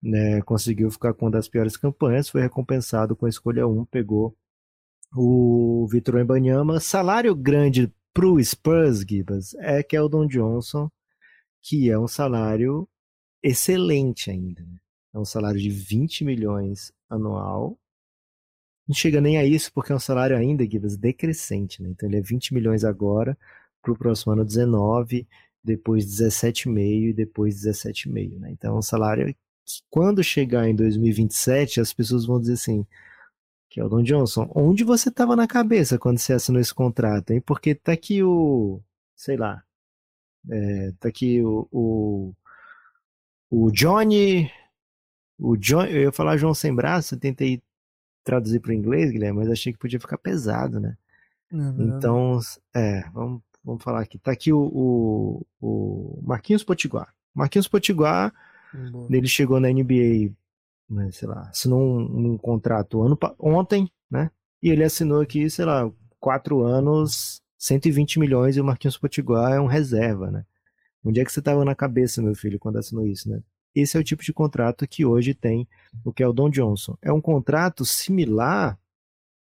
né? Conseguiu ficar com uma das piores campanhas, foi recompensado com a escolha 1, pegou o Vitor Embanyama, salário grande pro Spurs, Gibas, é Keldon Johnson, que é um salário excelente ainda, né? É um salário de 20 milhões anual. Não chega nem a isso porque é um salário ainda, Givas, decrescente, né? Então ele é 20 milhões agora, para o próximo ano 19, depois 17,5 e depois 17,5, né? Então é um salário que quando chegar em 2027, as pessoas vão dizer assim, Keldon Johnson, onde você estava na cabeça quando você assinou esse contrato, hein? Porque tá aqui o, sei lá, é, tá aqui o, o, o Johnny o John, eu ia falar João sem braço, tentei traduzir para o inglês, Guilherme, mas achei que podia ficar pesado, né? Não, então, é, vamos, vamos falar aqui. Tá aqui o, o, o Marquinhos Potiguar. Marquinhos Potiguar, ele chegou na NBA né, sei lá, assinou um, um contrato ano, ontem, né? E ele assinou aqui, sei lá, quatro anos, 120 milhões e o Marquinhos Potiguar é um reserva, né? Onde é que você estava na cabeça, meu filho, quando assinou isso, né? Esse é o tipo de contrato que hoje tem o que é o Don Johnson. É um contrato similar,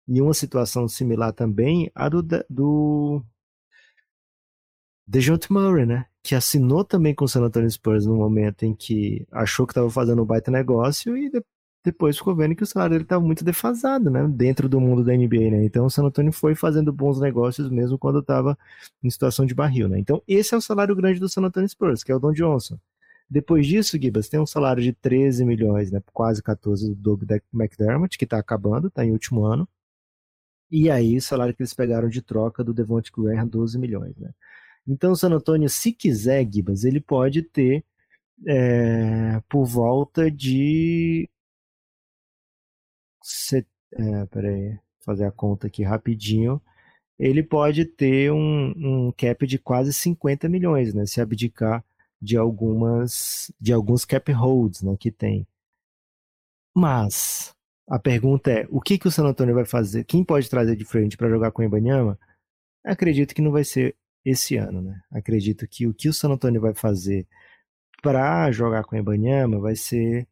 em uma situação similar também, a do, do DeJounte Murray, né? Que assinou também com o San Antonio Spurs no momento em que achou que estava fazendo um baita negócio e depois ficou vendo que o salário dele estava muito defasado, né? Dentro do mundo da NBA, né? Então o San Antonio foi fazendo bons negócios mesmo quando estava em situação de barril, né? Então esse é o salário grande do San Antonio Spurs, que é o Don Johnson. Depois disso, Gibas, tem um salário de 13 milhões, né? Quase 14 do Doug McDermott, que está acabando, está em último ano. E aí, o salário que eles pegaram de troca do Devonte Graham, 12 milhões, né? Então, o San Antonio, se quiser, Gibas, ele pode ter é, por volta de. Set... É, peraí, fazer a conta aqui rapidinho. Ele pode ter um, um cap de quase 50 milhões, né? Se abdicar de algumas de alguns cap holds né, que tem. Mas a pergunta é, o que, que o San Antonio vai fazer? Quem pode trazer de frente para jogar com o Ibanyama? Acredito que não vai ser esse ano, né? Acredito que o que o San Antonio vai fazer para jogar com o Ibanyama vai ser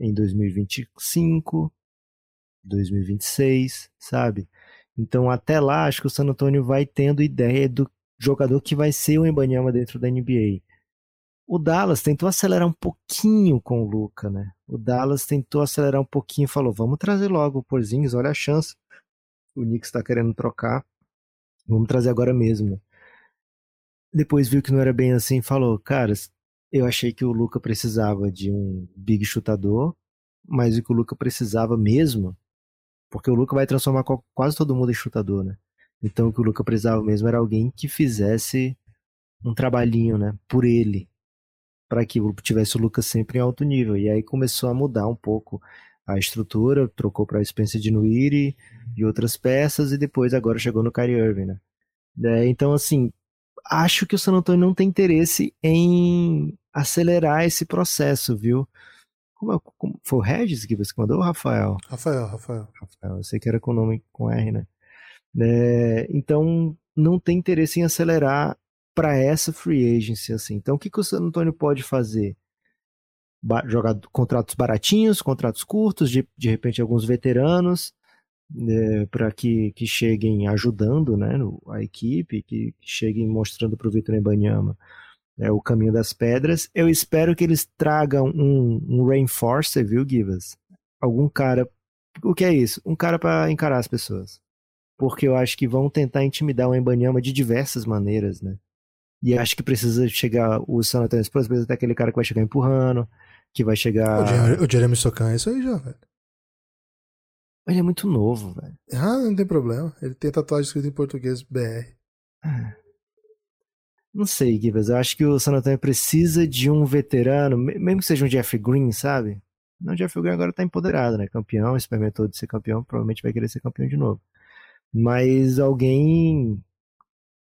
em 2025, 2026, sabe? Então até lá acho que o San Antonio vai tendo ideia do jogador que vai ser o Ibanyama dentro da NBA. O Dallas tentou acelerar um pouquinho com o Luca, né? O Dallas tentou acelerar um pouquinho, falou: "Vamos trazer logo o Porzingis, olha a chance. O Knicks está querendo trocar. Vamos trazer agora mesmo." depois viu que não era bem assim, falou: Cara, eu achei que o Luca precisava de um big chutador, mas o que o Luca precisava mesmo, porque o Luca vai transformar quase todo mundo em chutador, né? Então o que o Luca precisava mesmo era alguém que fizesse um trabalhinho, né, por ele, para que tivesse o Lucas sempre em alto nível. E aí começou a mudar um pouco a estrutura, trocou para Spencer Dinwiddie e outras peças e depois agora chegou no Kyrie Irving, né? É, então assim, acho que o San Antonio não tem interesse em acelerar esse processo, viu? Como, é, como foi o Regis que você mandou, Rafael? Rafael, Rafael. Rafael, eu sei que era com nome com R, né? É, então, não tem interesse em acelerar para essa free agency assim. Então, o que, que o San Antonio pode fazer? Ba jogar contratos baratinhos, contratos curtos, de, de repente alguns veteranos, é, para que, que cheguem ajudando né, a equipe, que, que cheguem mostrando para o Vitor Embanyama é, o caminho das pedras. Eu espero que eles tragam um, um Reinforcer, viu, Givas? Algum cara. O que é isso? Um cara para encarar as pessoas. Porque eu acho que vão tentar intimidar o Embanyama de diversas maneiras, né? E acho que precisa chegar o San Antonio Spurs, precisa ter aquele cara que vai chegar empurrando, que vai chegar. O Jeremy Socan é isso aí já, velho. Ele é muito novo, velho. Ah, não tem problema. Ele tem tatuagem escrita em português BR. Ah. Não sei, Givas. Eu acho que o San Antonio precisa de um veterano, mesmo que seja um Jeff Green, sabe? Não, o Jeff Green agora tá empoderado, né? Campeão, experimentou de ser campeão, provavelmente vai querer ser campeão de novo. Mas alguém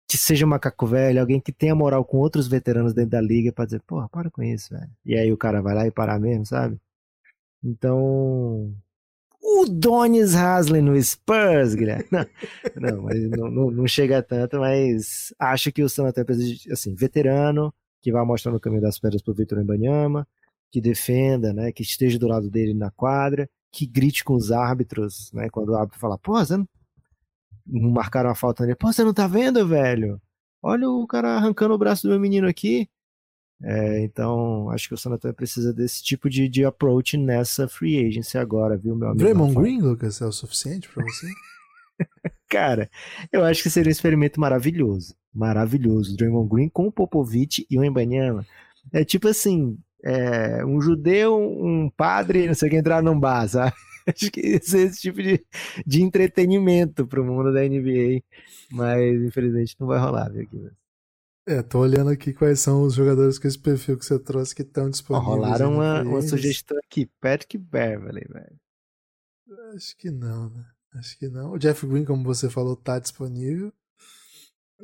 que seja um macaco velho, alguém que tenha moral com outros veteranos dentro da liga pra dizer, porra, para com isso, velho. E aí o cara vai lá e parar mesmo, sabe? Então, o Donis Haslem no Spurs, Guilherme. Não, mas não, não, não, chega tanto, mas acho que o San Antonio assim, veterano, que vai mostrar no caminho das pedras pro Vitor Embanyama, que defenda, né, que esteja do lado dele na quadra, que grite com os árbitros, né, quando o árbitro fala, pô, você não marcaram a falta nele, pô, você não tá vendo, velho? Olha o cara arrancando o braço do meu menino aqui. É, então, acho que o San Antonio precisa desse tipo de, de approach nessa free agency agora, viu, meu amigo? Draymond Green, Lucas, é o suficiente para você? Cara, eu acho que seria um experimento maravilhoso. Maravilhoso. Draymond Green com o Popovich e o Embanyama. É tipo assim, é, um judeu, um padre, não sei o que, entrar num bar, sabe? Acho que esse é esse tipo de, de entretenimento pro mundo da NBA. Mas, infelizmente, não vai rolar, viu, aqui. É, tô olhando aqui quais são os jogadores com esse perfil que você trouxe que estão disponíveis. rolaram uma, uma sugestão aqui, Patrick Beverly, velho. Acho que não, né? Acho que não. O Jeff Green, como você falou, tá disponível.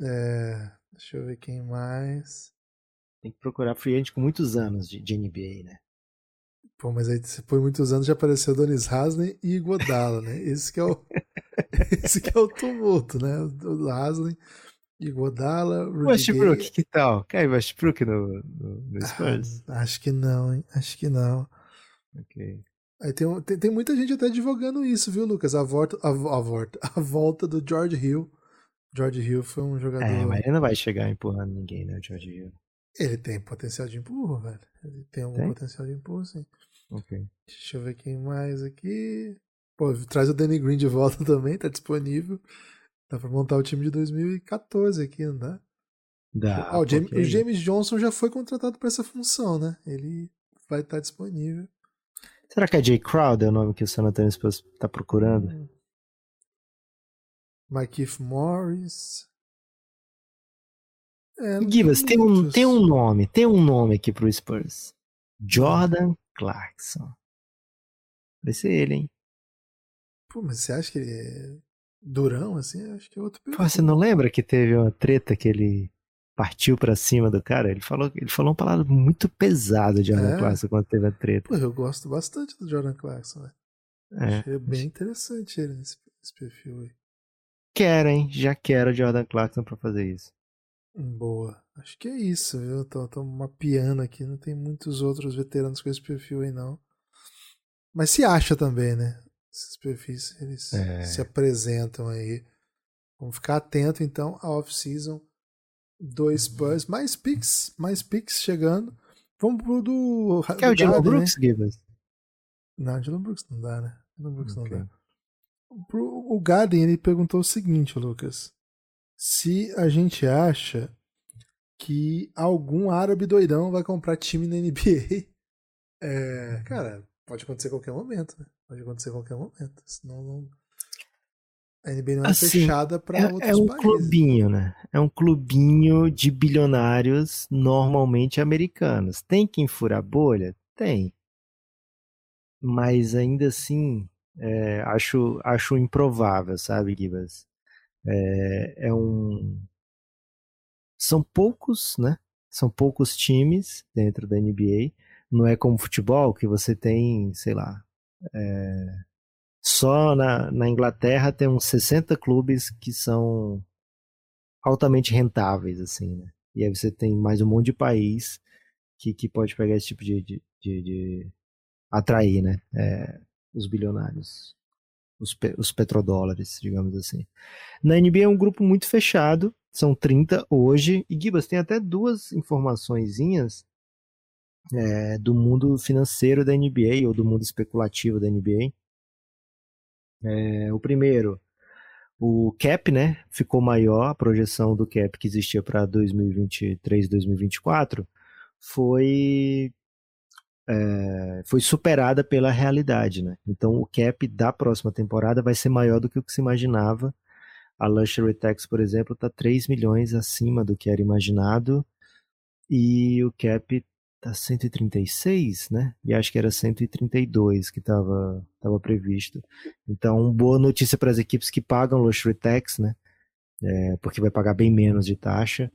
É, deixa eu ver quem mais. Tem que procurar free agent com muitos anos de, de NBA, né? Pô, mas aí depois de muitos anos já apareceu Donis Haslem e Godala, né? Esse que é o, esse que é o tumulto, né? O Haslem e Godala. Westbrook, que tal? Quer Westbrook no, no, no Spurs? Ah, acho que não, hein? Acho que não. Ok. Aí tem, tem, tem, muita gente até divulgando isso, viu, Lucas? A volta, a, a, volta, a volta do George Hill. George Hill foi um jogador. É, mas ele não vai chegar empurrando ninguém, né, George Hill? Ele tem potencial de empurro, velho. Ele tem algum tem? potencial de empurro, sim. Ok. Deixa eu ver quem mais aqui. Pô, traz o Danny Green de volta também, tá disponível. Dá pra montar o time de 2014 aqui, não dá? Dá. Ah, o, James, o James Johnson já foi contratado para essa função, né? Ele vai estar tá disponível. Será que é Jay Crowder o nome que o San Antonio Spurs tá procurando? Hum. Mike Morris. É, Givas, tem um, tem um nome, tem um nome aqui pro Spurs. Jordan Clarkson. Vai ser ele, hein? Pô, mas você acha que ele é durão, assim? Acho que é outro Pô, você não lembra que teve uma treta que ele partiu para cima do cara? Ele falou, ele falou uma palavra muito pesada de Jordan é? Clarkson quando teve a treta. Pô, eu gosto bastante do Jordan Clarkson, né? É. Achei bem interessante ele nesse, nesse perfil aí. Quero, hein? Já quero o Jordan Clarkson pra fazer isso. Boa. Acho que é isso, viu? Tô, tô mapeando aqui, não tem muitos outros veteranos com esse perfil aí, não. Mas se acha também, né? Esses perfis, eles é. se apresentam aí. Vamos ficar atento, então, à off-season. Dois uhum. Spurs, mais picks, mais picks chegando. Vamos pro do. Quer o Dylan Brooks, né? Gibbons? Não, Dylan Brooks não dá, né? Dylan Brooks okay. não dá. Pro, o Garden, ele perguntou o seguinte, Lucas se a gente acha que algum árabe doidão vai comprar time na NBA. É, cara, pode acontecer a qualquer momento, né? Pode acontecer a qualquer momento. Senão não. A NBA não é assim, fechada para é, outros É um países. clubinho, né? É um clubinho de bilionários normalmente americanos. Tem quem fura a bolha? Tem. Mas ainda assim, é, acho, acho improvável, sabe, Gibas? É, é um. São poucos, né? São poucos times dentro da NBA. Não é como futebol, que você tem, sei lá. É, só na, na Inglaterra tem uns 60 clubes que são altamente rentáveis, assim, né? E aí você tem mais um monte de país que, que pode pegar esse tipo de, de, de, de atrair, né? É, os bilionários os, pe os petrodólares, digamos assim. Na NBA é um grupo muito fechado, são 30 hoje, e Gibas tem até duas informaçõezinhas é, do mundo financeiro da NBA, ou do mundo especulativo da NBA. É, o primeiro, o cap, né, ficou maior, a projeção do cap que existia para 2023, 2024 foi é, foi superada pela realidade, né? Então o cap da próxima temporada vai ser maior do que o que se imaginava. A Luxury Tax, por exemplo, está 3 milhões acima do que era imaginado e o cap está 136, né? E acho que era 132 que estava tava previsto. Então, boa notícia para as equipes que pagam Luxury Tax, né? É, porque vai pagar bem menos de taxa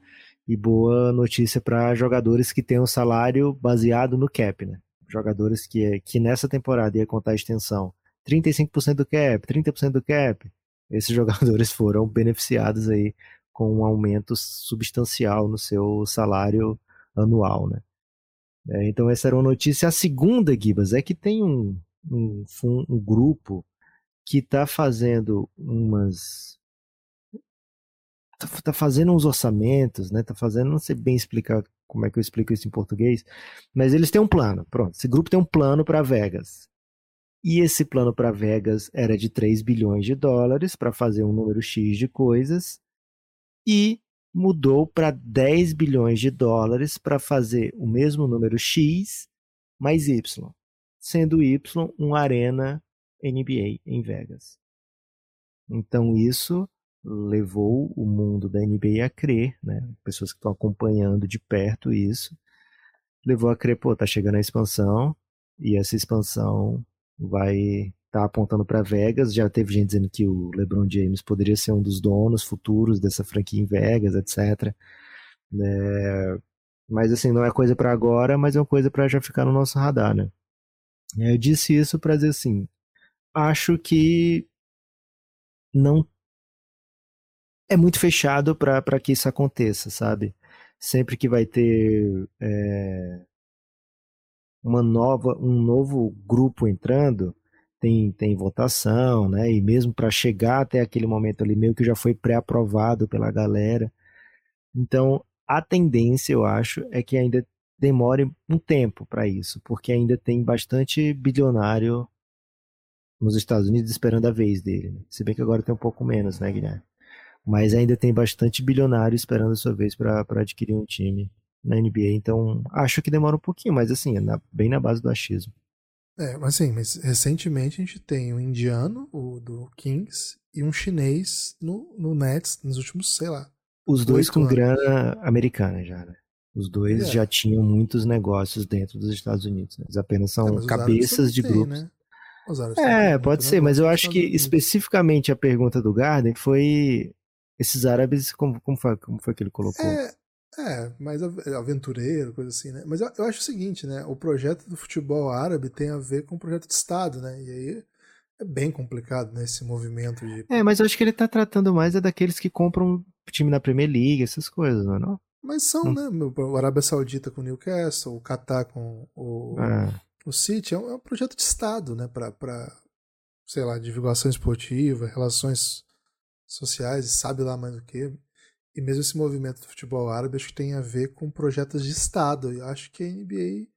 e boa notícia para jogadores que têm um salário baseado no cap, né? Jogadores que, que nessa temporada ia contar a extensão 35% do cap, 30% do cap. Esses jogadores foram beneficiados aí com um aumento substancial no seu salário anual, né? É, então essa era uma notícia. A segunda, Gibas, é que tem um, um, um grupo que está fazendo umas tá, tá fazendo uns orçamentos, né? Tá fazendo, não sei bem explicar como é que eu explico isso em português, mas eles têm um plano. Pronto, esse grupo tem um plano para Vegas. E esse plano para Vegas era de 3 bilhões de dólares para fazer um número X de coisas e mudou para 10 bilhões de dólares para fazer o mesmo número X mais Y, sendo Y uma arena NBA em Vegas. Então isso levou o mundo da NBA a crer, né? Pessoas que estão acompanhando de perto isso, levou a crer, pô, tá chegando a expansão e essa expansão vai estar tá apontando para Vegas. Já teve gente dizendo que o LeBron James poderia ser um dos donos futuros dessa franquia em Vegas, etc. É... Mas assim, não é coisa para agora, mas é uma coisa para já ficar no nosso radar, né? Eu disse isso para dizer assim, acho que não é muito fechado para que isso aconteça, sabe? Sempre que vai ter é, uma nova, um novo grupo entrando, tem, tem votação, né? E mesmo para chegar até aquele momento ali, meio que já foi pré-aprovado pela galera. Então, a tendência, eu acho, é que ainda demore um tempo para isso, porque ainda tem bastante bilionário nos Estados Unidos esperando a vez dele. Né? Se bem que agora tem um pouco menos, né, Guilherme? Mas ainda tem bastante bilionário esperando a sua vez para adquirir um time na NBA. Então, acho que demora um pouquinho, mas assim, é na, bem na base do achismo. É, mas assim, mas recentemente a gente tem um indiano, o do Kings, e um chinês no, no Nets nos últimos, sei lá. Os dois com anos. grana americana já, né? Os dois é. já tinham muitos negócios dentro dos Estados Unidos. Né? Eles apenas são é, cabeças de tem, grupos. Né? É, pode ser, mas eu acho que especificamente a pergunta do Garden foi esses árabes, como, como, foi, como foi que ele colocou? É, é, mais aventureiro, coisa assim, né? Mas eu, eu, acho o seguinte, né? O projeto do futebol árabe tem a ver com o projeto de Estado, né? E aí é bem complicado, né? Esse movimento de. É, mas eu acho que ele tá tratando mais é daqueles que compram time na Premier League, essas coisas, não é? Não? Mas são, hum. né? O Arábia Saudita com o Newcastle, o Qatar com o, é. o City, é um, é um, projeto de Estado, né? Pra, sei lá, divulgação esportiva, relações sociais, sabe lá mais o que. E mesmo esse movimento do futebol árabe acho que tem a ver com projetos de Estado. E acho que a NBA.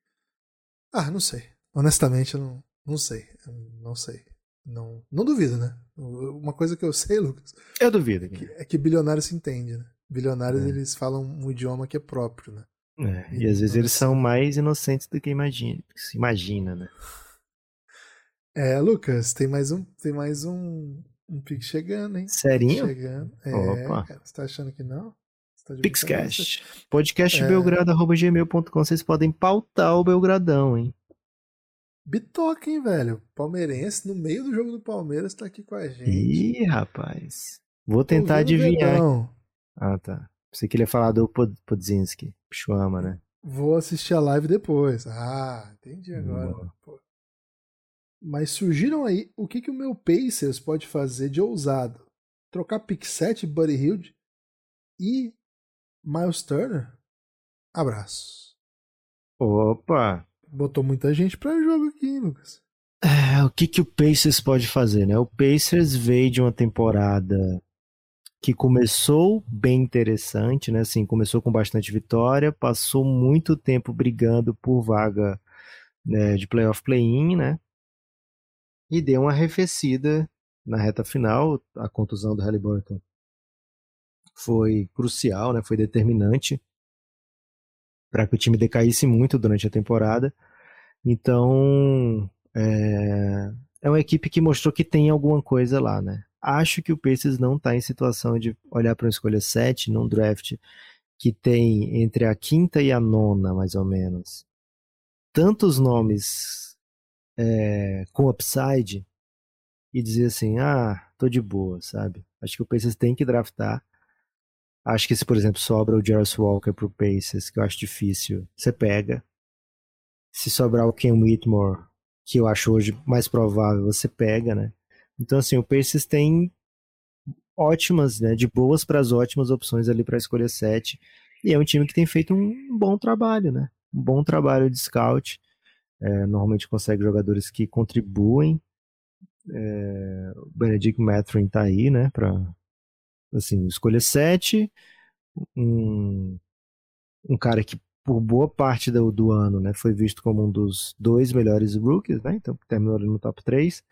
Ah, não sei. Honestamente, eu não, não sei. Eu não sei. Não, não duvido, né? Uma coisa que eu sei, Lucas. Eu duvido. É que bilionários se entendem, né? Bilionários, é. eles falam um idioma que é próprio, né? É, e, e às vezes eles são mais inocentes do que imagina, se imagina, né? É, Lucas, tem mais um, tem mais um, um Pix chegando, hein? Serinho? Chegando. É, Opa. Cara, você tá achando que não? Tá Pixcast. Podcastbelgrado.gmail.com. Vocês podem pautar o Belgradão, hein? Bitoca, hein, velho? Palmeirense, no meio do jogo do Palmeiras, tá aqui com a gente. Ih, rapaz. Vou tentar adivinhar. Ah, tá. Você queria falar do Podzinski. Pichuama, né? Vou assistir a live depois. Ah, entendi agora. Mas surgiram aí o que, que o meu Pacers pode fazer de ousado. Trocar pick 7, Buddy Hilde e Miles Turner? Abraço. Opa! Botou muita gente para jogo aqui, Lucas. É, o que, que o Pacers pode fazer, né? O Pacers veio de uma temporada que começou bem interessante, né? Assim, começou com bastante vitória, passou muito tempo brigando por vaga né, de playoff play-in, né? E deu uma arrefecida na reta final. A contusão do Halliburton foi crucial, né? Foi determinante para que o time decaísse muito durante a temporada. Então, é, é uma equipe que mostrou que tem alguma coisa lá, né? Acho que o Pacers não está em situação de olhar para uma escolha 7 num draft que tem entre a quinta e a nona, mais ou menos, tantos nomes é, com upside e dizer assim, ah, tô de boa, sabe? Acho que o Pacers tem que draftar Acho que se, por exemplo, sobra o Jarvis Walker pro Pacers, que eu acho difícil, você pega. Se sobrar o Ken Whitmore, que eu acho hoje mais provável, você pega, né? Então, assim, o Pacers tem ótimas, né, de boas para as ótimas opções ali para escolher 7. E é um time que tem feito um bom trabalho, né? Um bom trabalho de scout. É, normalmente consegue jogadores que contribuem. É, o Benedict Mathurin tá aí, né, para assim, escolha 7, um, um cara que por boa parte do, do ano né, foi visto como um dos dois melhores rookies, né, então terminou ali no top 3.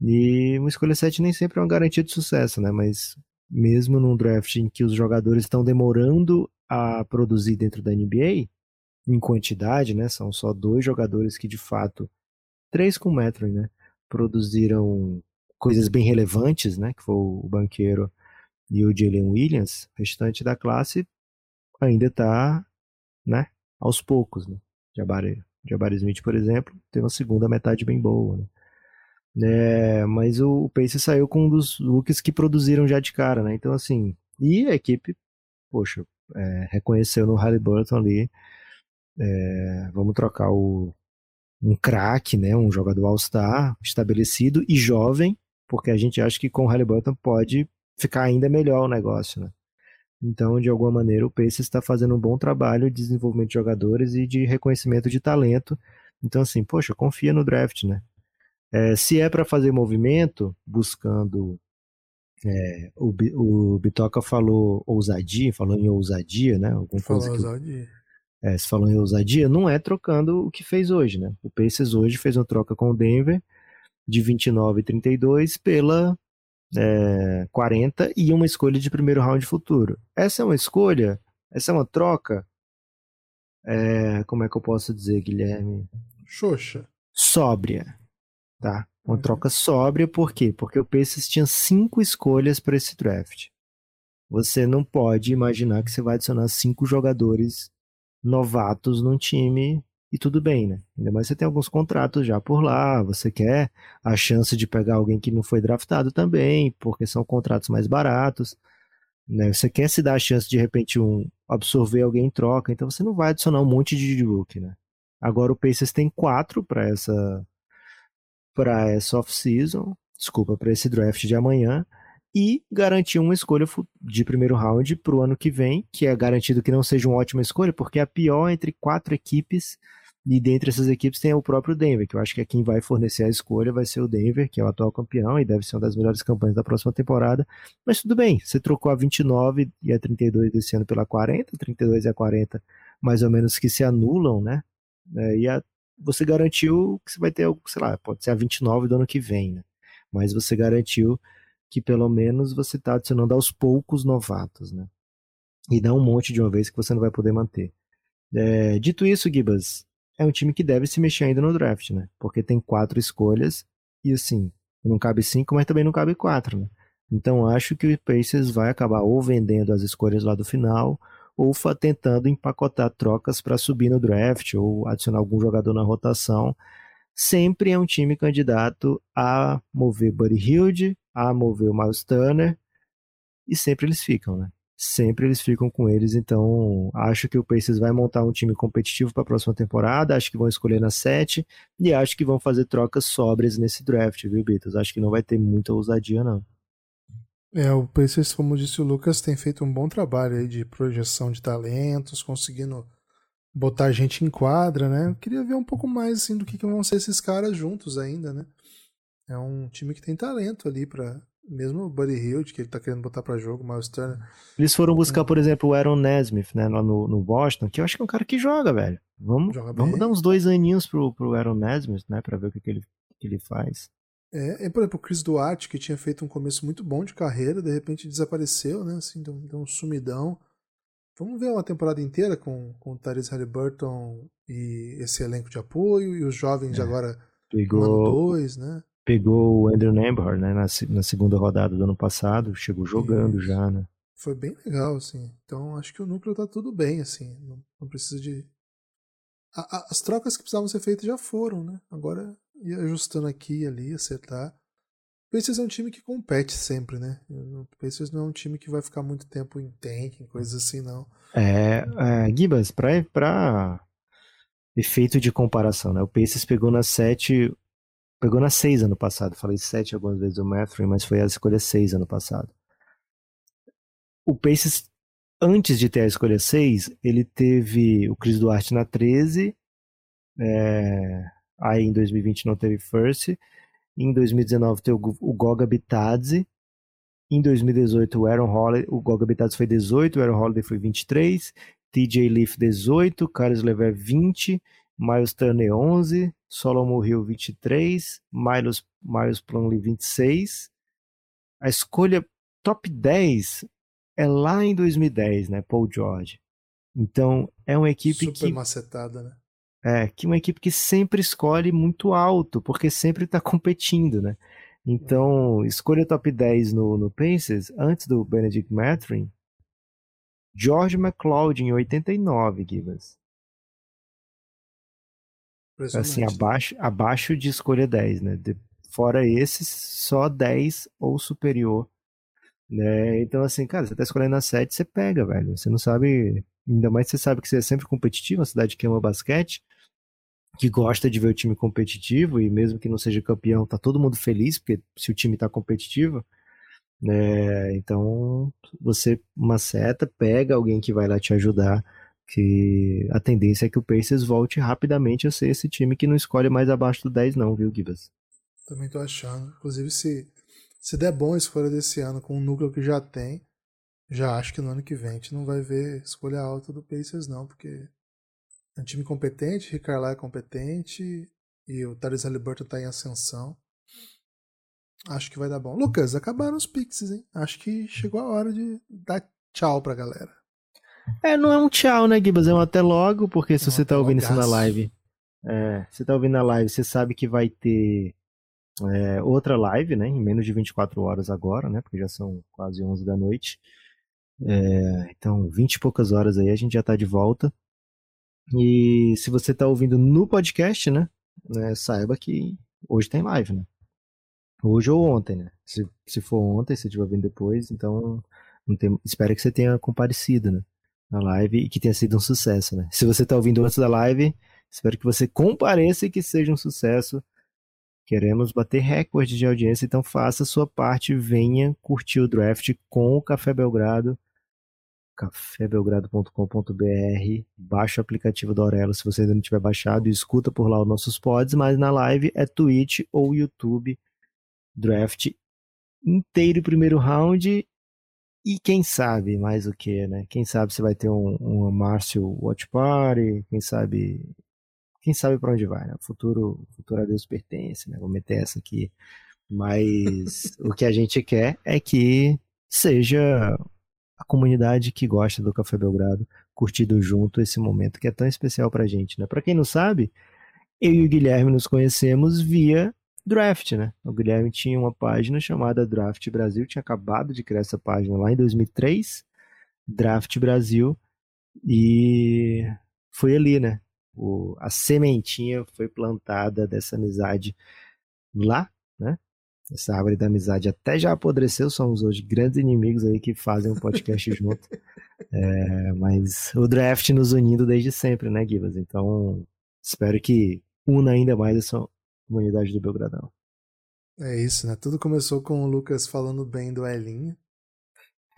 E uma escolha 7 nem sempre é uma garantia de sucesso, né, mas mesmo num draft em que os jogadores estão demorando a produzir dentro da NBA, em quantidade, né, são só dois jogadores que de fato, três com metro, né, produziram coisas bem relevantes, né, que foi o banqueiro e o Jalen Williams, o restante da classe ainda está né, aos poucos. Né? Jabari, Jabari Smith, por exemplo, tem uma segunda metade bem boa. Né? É, mas o, o Pace saiu com um dos looks que produziram já de cara, né? Então, assim, e a equipe, poxa, é, reconheceu no Halliburton ali. É, vamos trocar o, um craque, né, um jogador All-Star estabelecido e jovem, porque a gente acha que com o Halliburton pode ficar ainda melhor o negócio, né? Então, de alguma maneira, o Pacers está fazendo um bom trabalho de desenvolvimento de jogadores e de reconhecimento de talento. Então, assim, poxa, confia no draft, né? É, se é para fazer movimento, buscando. É, o, o Bitoca falou ousadia, falou em ousadia, né? Alguma falou coisa que, ousadia. É, se falou em ousadia, não é trocando o que fez hoje, né? O Pacers hoje fez uma troca com o Denver de 29 e 32 pela é, 40 e uma escolha de primeiro round futuro. Essa é uma escolha, essa é uma troca. É, como é que eu posso dizer, Guilherme? Xoxa. Sóbria. Tá? Uma Uhum. troca sóbria, por quê? Porque o Pacers tinha cinco escolhas para esse draft. Você não pode imaginar que você vai adicionar cinco jogadores novatos num time e tudo bem, né? Ainda mais você tem alguns contratos já por lá, você quer a chance de pegar alguém que não foi draftado também, porque são contratos mais baratos, né? Você quer se dar a chance de, de repente um absorver alguém em troca, então você não vai adicionar um monte de rookie, né? Agora o Pacers tem quatro para essa para essa off-season, desculpa, para esse draft de amanhã e garantir uma escolha de primeiro round para o ano que vem, que é garantido que não seja uma ótima escolha, porque é a pior entre quatro equipes, e dentre essas equipes tem o próprio Denver, que eu acho que é quem vai fornecer a escolha, vai ser o Denver, que é o atual campeão, e deve ser uma das melhores campanhas da próxima temporada, mas tudo bem, você trocou a 29 e a 32 desse ano pela 40, 32 e a 40 mais ou menos que se anulam, né, e a, você garantiu que você vai ter, sei lá, pode ser a 29 do ano que vem, né, mas você garantiu que pelo menos você está adicionando aos poucos novatos, né? E não um monte de uma vez que você não vai poder manter. É, dito isso, Gibas, é um time que deve se mexer ainda no draft, né? Porque tem quatro escolhas e assim, não cabe cinco, mas também não cabe quatro, né? Então acho que o Pacers vai acabar ou vendendo as escolhas lá do final ou tentando empacotar trocas para subir no draft ou adicionar algum jogador na rotação. Sempre é um time candidato a mover Buddy Hilde, a mover o Miles Turner, e sempre eles ficam, né? Sempre eles ficam com eles, então acho que o Pacers vai montar um time competitivo para a próxima temporada, acho que vão escolher na 7 e acho que vão fazer trocas sóbrias nesse draft, viu, Beatles? Acho que não vai ter muita ousadia, não. É, o Pacers, como disse o Lucas, tem feito um bom trabalho aí de projeção de talentos, conseguindo botar gente em quadra, né? Eu queria ver um pouco mais assim do que, que vão ser esses caras juntos ainda, né? É um time que tem talento ali para mesmo o Buddy Hield, que ele tá querendo botar para jogo, o Miles Turner. Eles foram buscar, por exemplo, o Aaron Nesmith, né, lá no, no Boston, que eu acho que é um cara que joga, velho. Vamos, Joga vamos dar uns dois aninhos pro, pro Aaron Nesmith, né, pra ver o que, que, ele, que ele faz. É, é, por exemplo, o Chris Duarte, que tinha feito um começo muito bom de carreira, de repente desapareceu, né? Assim, deu, deu um sumidão. Vamos ver uma temporada inteira com, com o Tyrese Halliburton e esse elenco de apoio, e os jovens É. agora ano Pegou, 2, né? pegou o Andrew Nembhard, né, na, na segunda rodada do ano passado, chegou jogando Isso. já, né. Foi bem legal, assim. Então acho que o núcleo tá tudo bem, assim. Não, não precisa de. A- a- as trocas que precisavam ser feitas já foram, né? Agora ir ajustando aqui e ali, acertar. Pacers é um time que compete sempre, né? O Pacers não é um time que vai ficar muito tempo em tank, em coisas assim, não. É, é Gibas, pra, pra efeito de comparação, né, o Pacers pegou na 7, pegou na 6 ano passado, falei 7 algumas vezes o Matthew, mas foi a escolha 6 ano passado. O Pacers, antes de ter a escolha 6, ele teve o Chris Duarte na 13, é, aí em 2020 não teve first, em 2019 teve o Goga Bitadze, em 2018 o Aaron Holiday, o Goga Bitadze foi 18, o Aaron Holiday foi 23, TJ Leaf 18, Carlos Lever 20, Miles Turner 11, Solomon Hill 23, Miles, Miles Plumlee 26. A escolha top 10 é lá em 2010, né, Paul George. Então, é uma equipe Super que macetada, né? É, que uma equipe que sempre escolhe muito alto, porque sempre está competindo, né? Então, escolha top 10 no, no Pacers, antes do Benedict Mathurin, George McLeod em 89, Givas. Assim, Impressionante. abaixo, abaixo de escolha 10, né? De- fora esses, só 10 ou superior. Né? Então, assim, cara, você tá escolhendo a 7, você pega, velho. Você não sabe. Ainda mais você sabe que você é sempre competitivo, a cidade que ama basquete. que gosta de ver o time competitivo e mesmo que não seja campeão, tá todo mundo feliz, porque se o time tá competitivo, né, então você uma seta, pega alguém que vai lá te ajudar, que a tendência é que o Pacers volte rapidamente a ser esse time que não escolhe mais abaixo do 10 não, viu, Gibas? Também tô achando. Inclusive, se, se der bom a escolha desse ano com o núcleo que já tem, já acho que no ano que vem a gente não vai ver escolha alta do Pacers não, porque é um time competente, Rick Carlisle é competente e o Tyrese Halliburton tá em ascensão. Acho que vai dar bom. Lucas, acabaram os Pixies, hein? Acho que chegou a hora de dar tchau pra galera. É, não é um tchau, né, Gibas? É um até logo, porque se é um você tá ouvindo isso na live, é, você tá ouvindo na live, você sabe que vai ter é, outra live, né, em menos de 24 horas agora, né, porque já são quase 11 da noite. É, então, 20 e poucas horas aí a gente já tá de volta. E se você está ouvindo no podcast, né, né, saiba que hoje tem live, né? Hoje ou ontem, né? Se, se for ontem, se estiver vindo depois, então tem, espero que você tenha comparecido, né? Na live e que tenha sido um sucesso, né? Se você está ouvindo antes da live, espero que você compareça e que seja um sucesso. Queremos bater recorde de audiência, então faça a sua parte, venha curtir o draft com o Café Belgrado cafébelgrado.com.br, baixa o aplicativo da Aurelo se você ainda não tiver baixado e escuta por lá os nossos pods, mas na live é Twitch ou YouTube, draft inteiro primeiro round e quem sabe mais o que, né? Quem sabe se vai ter um, um Márcio Watch Party, quem sabe quem sabe para onde vai, né? O futuro, futuro a Deus pertence, né? Vou meter essa aqui. Mas o que a gente quer é que seja a comunidade que gosta do Café Belgrado curtido junto esse momento que é tão especial pra gente, né? Para quem não sabe, eu e o Guilherme nos conhecemos via Draft, né? O Guilherme tinha uma página chamada Draft Brasil, tinha acabado de criar essa página lá em 2003, Draft Brasil, e foi ali, né? O, a sementinha foi plantada dessa amizade lá, né? Essa árvore da amizade até já apodreceu, somos hoje grandes inimigos aí que fazem um podcast junto. É, mas o draft nos unindo desde sempre, né, Gibas? Então, espero que una ainda mais essa comunidade do Belgradão. É isso, né? Tudo começou com o Lucas falando bem do Elinho,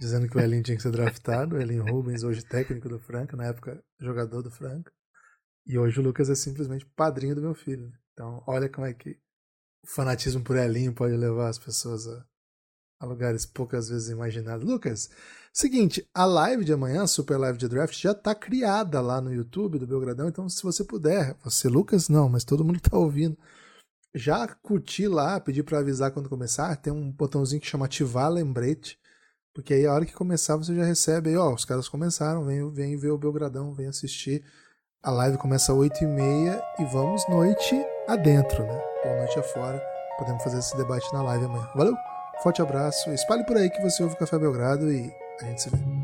dizendo que o Elinho tinha que ser draftado. O Elinho Rubens, hoje técnico do Franca, na época jogador do Franca. E hoje o Lucas é simplesmente padrinho do meu filho. Né? Então, olha como é que o fanatismo por Elinho pode levar as pessoas a, a lugares poucas vezes imaginados. Lucas, seguinte, a live de amanhã, a super live de draft, já está criada lá no YouTube do Belgradão, então se você puder, você, Lucas, não, mas todo mundo que está ouvindo, já curtir lá, pedir para avisar quando começar, tem um botãozinho que chama ativar lembrete, porque aí a hora que começar você já recebe aí, ó, os caras começaram, vem, vem ver o Belgradão, vem assistir. A live começa às 8h30 e vamos noite adentro, né? Ou noite afora. Podemos fazer esse debate na live amanhã. Valeu, forte abraço, espalhe por aí que você ouve o Café Belgrado e a gente se vê.